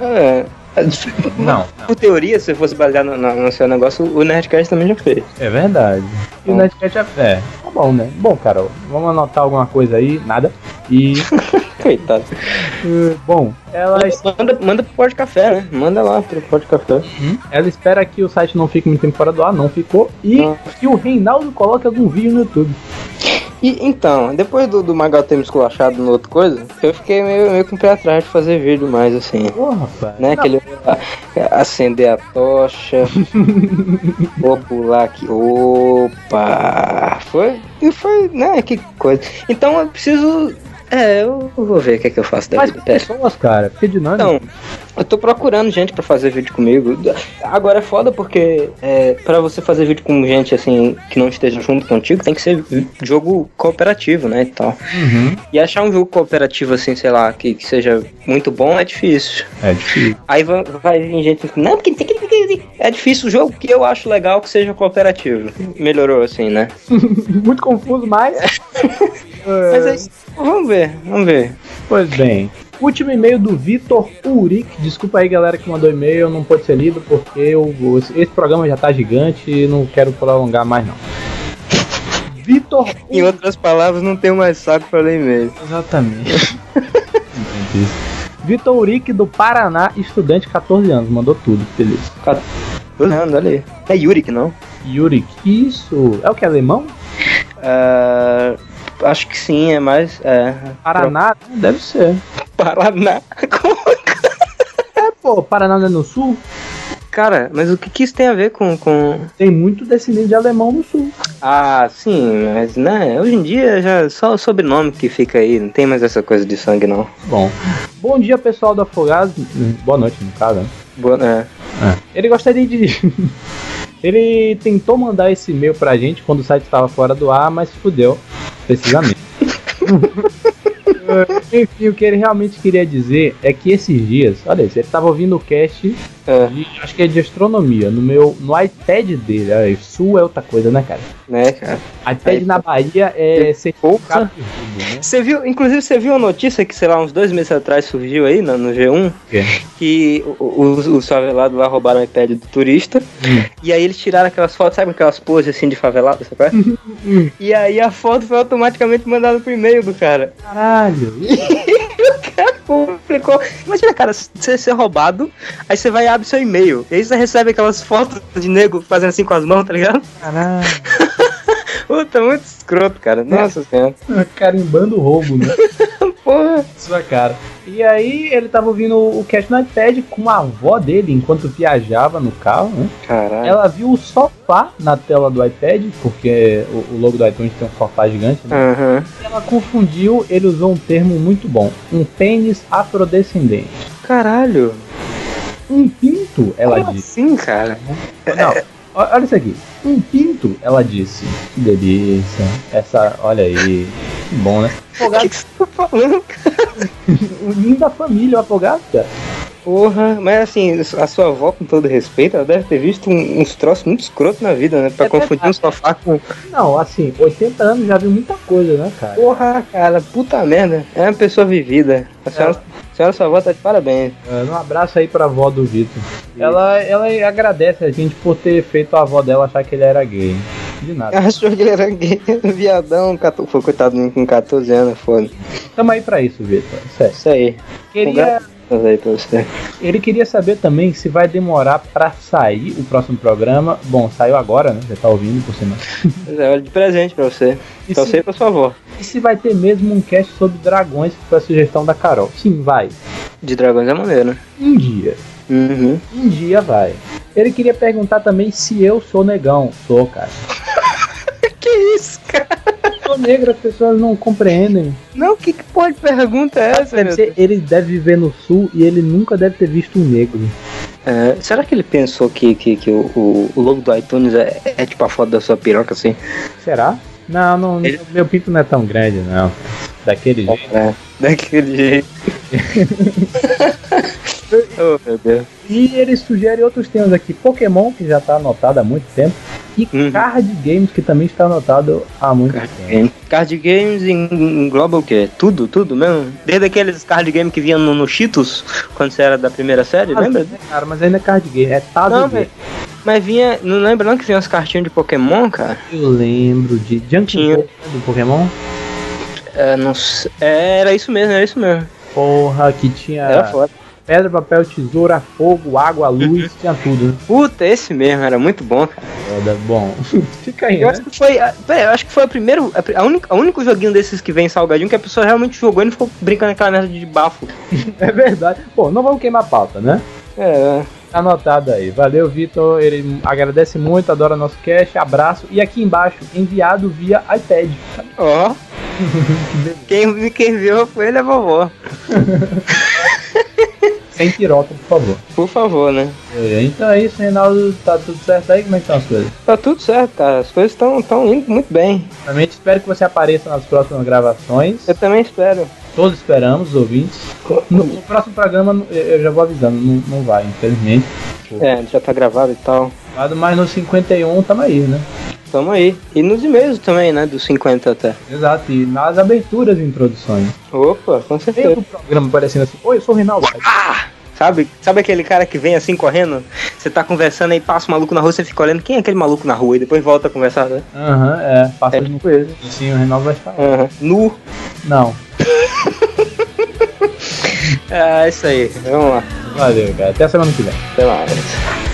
É, É. Não, Por teoria, se fosse baseado no, no- no seu negócio, o Nerdcast também já fez. é verdade. E o. Nerdcast já é. Tá bom, né? Bom, Carol, vamos anotar alguma coisa aí. Nada. E. Coitado. bom, ela, Manda, manda pro Pó de Café, né? Manda lá pro Pó de Café. ela espera que o site não fique muito tempo fora do ar, não ficou. E Não. que o Reinaldo coloque algum vídeo no YouTube. E então, depois do, do Magal ter me esculachado no outro coisa, eu fiquei meio, meio com o pé atrás de fazer vídeo mais assim. Rapaz. Né? Aquele a- acender a tocha. vou pular aqui. Opa! Foi. E foi, né? Que coisa. Então eu preciso. É, eu vou ver o que é que eu faço da Mas vida. Pessoas, cara, fica dinâmico. Então, eu tô procurando gente pra fazer vídeo comigo. Agora é foda porque é, para você fazer vídeo com gente assim que não esteja junto contigo, tem que ser jogo cooperativo, né, e tal. Uhum. E achar um jogo cooperativo assim, sei lá, que, que seja muito bom é difícil. É difícil. Aí vai, vai vir gente não, porque tem que é difícil o jogo que eu acho legal que seja cooperativo. Melhorou assim, né? muito confuso, mas. Mas é isso. Vamos ver, vamos ver. Pois bem. Último e-mail do Vitor Uric. Desculpa aí, galera, que mandou e-mail. Não pode ser lido porque eu, esse programa já tá gigante e não quero prolongar mais, não. Vitor Em outras palavras, não tenho mais saco pra ler e-mail. Exatamente. Vitor Uric do Paraná, estudante, 14 anos. Mandou tudo, feliz. Tô olhando, olha aí. É Yurik, não? Yurik, isso. É o que? Alemão? Ah, acho que sim, é mais. É. Paraná? Deve ser. Paraná. É, pô, Paraná não é no sul? Cara, mas o que, que isso tem a ver com, com. Tem muito descendente de alemão no sul. Ah, sim, mas né, hoje em dia já só o sobrenome que fica aí, não tem mais essa coisa de sangue não. Bom. Bom dia, pessoal do Afogados. Boa noite, no caso, né? Boa, é. Ele gostaria de. Ele tentou mandar esse e-mail pra gente quando o site estava fora do ar, mas fudeu, precisamente. Enfim, o que ele realmente queria dizer é que esses dias, olha isso, ele estava ouvindo o cast É. de, acho que é de astronomia, no meu no iPad dele. Olha, aí, sul é outra coisa, né, cara? Né, cara? iPad Aí, na Bahia é certificado de né? Você viu, inclusive você viu a notícia que, sei lá, uns dois meses atrás surgiu aí no, no G1 quê? que os, os favelados lá roubaram o iPad do turista e aí eles tiraram aquelas fotos, sabe aquelas poses assim de favelado, sabe? e aí a foto foi automaticamente mandada pro e-mail do cara. Caralho. o cara publicou. Imagina, cara, você ser roubado, aí você vai e abre seu e-mail. E aí você recebe aquelas fotos de nego fazendo assim com as mãos, tá ligado? Caralho. Puta, muito escroto, cara. Nossa senhora. Carimbando o roubo, né? Porra. Sua cara. E aí ele tava ouvindo o cast no iPad com a avó dele enquanto viajava no carro, né? Caralho. Ela viu o sofá na tela do iPad, porque o, o logo do iTunes tem um sofá gigante, né? Aham. Ela confundiu, ele usou um termo muito bom. Um pênis afrodescendente. Caralho. Um pinto, ela Como disse. assim, cara? Não, olha isso aqui. Um pinto, ela disse. Que delícia. Essa, olha aí. Que bom, né? O que que você tá falando? o lindo da família, o afogado, cara. Porra, mas assim, a sua avó, com todo respeito, ela deve ter visto um- uns troços muito escrotos na vida, né? Pra É confundir um sofá com. Não, assim, 80 anos já viu muita coisa, né, cara? Porra, cara, puta merda. É uma pessoa vivida. A senhora, a senhora sua avó tá de parabéns. É, Um abraço aí pra avó do Vitor. Ela, ela agradece a gente por ter feito a avó dela achar que ele era gay. De nada. Achou que ele era gay, viadão, 14, foi coitado com 14 anos, foda. Tamo aí pra isso, Vitor. Isso aí. Queria, Aí pra você. ele queria saber também se vai demorar pra sair o próximo programa. Bom, saiu agora, né? Já tá ouvindo por cima. Pois é, olha de presente pra você. E Pra se- e pra sua avó. E se vai ter mesmo um cast sobre dragões, que foi a sugestão da Carol? Sim, vai. De dragões é maneiro, né? Um dia. Uhum. Um dia vai. Ele queria perguntar também se eu sou negão. Sou, cara. Que isso, cara? Sou negro, as pessoas não compreendem. Não, que, que porra de pergunta é essa, Deve ser, ele deve viver no sul e ele nunca deve ter visto um negro. É, será que ele pensou que, que, que o, o, o logo do iTunes é, é tipo a foto da sua piroca assim? Será? Não, não, Ele- meu pinto não é tão grande, não. Daquele jeito. É, daquele jeito. Oh, meu Deus. E ele sugere outros temas aqui: Pokémon, que já tá anotado há muito tempo, e Uhum. card games, que também está anotado há muito tempo. Game- Card games en- engloba o quê? Tudo, tudo mesmo? Desde aqueles card games que vinham no, no Cheetos, quando você era da primeira série, lembra? Cara, mas ainda é card game, é Tazo Não, game. Mas vinha. Não lembra não que vinha umas cartinhas de Pokémon, cara? Eu lembro de Junk Tinha. Ball do Pokémon. É, não. É, era isso mesmo, era isso mesmo. Porra, que tinha Era foda. Pedra, papel, tesoura, fogo, água, luz, tinha tudo. né? Puta, esse mesmo, era muito bom, cara. Foda, Bom, fica aí, Eu né? acho que foi. a- eu acho que foi o primeiro. A, a única, a único joguinho desses que vem salgadinho que a pessoa realmente jogou e não ficou brincando naquela merda de bafo. É verdade. Pô, não vamos queimar a pauta, né? É. Tá anotado aí. Valeu, Vitor. Ele agradece muito, adora nosso cast. Abraço. E aqui embaixo, enviado via iPad. Ó. quem, quem viu foi ele, a vovó. Sem piroca, por favor. Por favor, né? É, Então é isso, Reinaldo. Tá tudo certo aí? Como é que estão as coisas? Tá tudo certo, cara. As coisas estão indo muito bem. Também espero que você apareça nas próximas gravações. Eu também espero. Todos esperamos, os ouvintes. No, no próximo programa, eu eu já vou avisando, não, não vai, infelizmente. É, já tá gravado e tal. Mas no 51 tamo aí, né? Tamo aí. E nos e-mails também, né? Dos 50 até. Exato, e nas aberturas e introduções. Opa, com Tem certeza. o programa parecendo assim, oi, eu sou o Reinaldo. Sabe, sabe aquele cara que vem assim correndo? Você tá conversando aí passa um maluco na rua, você fica olhando quem é aquele maluco na rua e depois volta a conversar, né? Aham, é, passa É de tipo isso. Sim, o Reinaldo vai falar. Aham. Nu. Não, É isso aí. Vamos lá. valeu, cara. Até semana que vem. Até mais.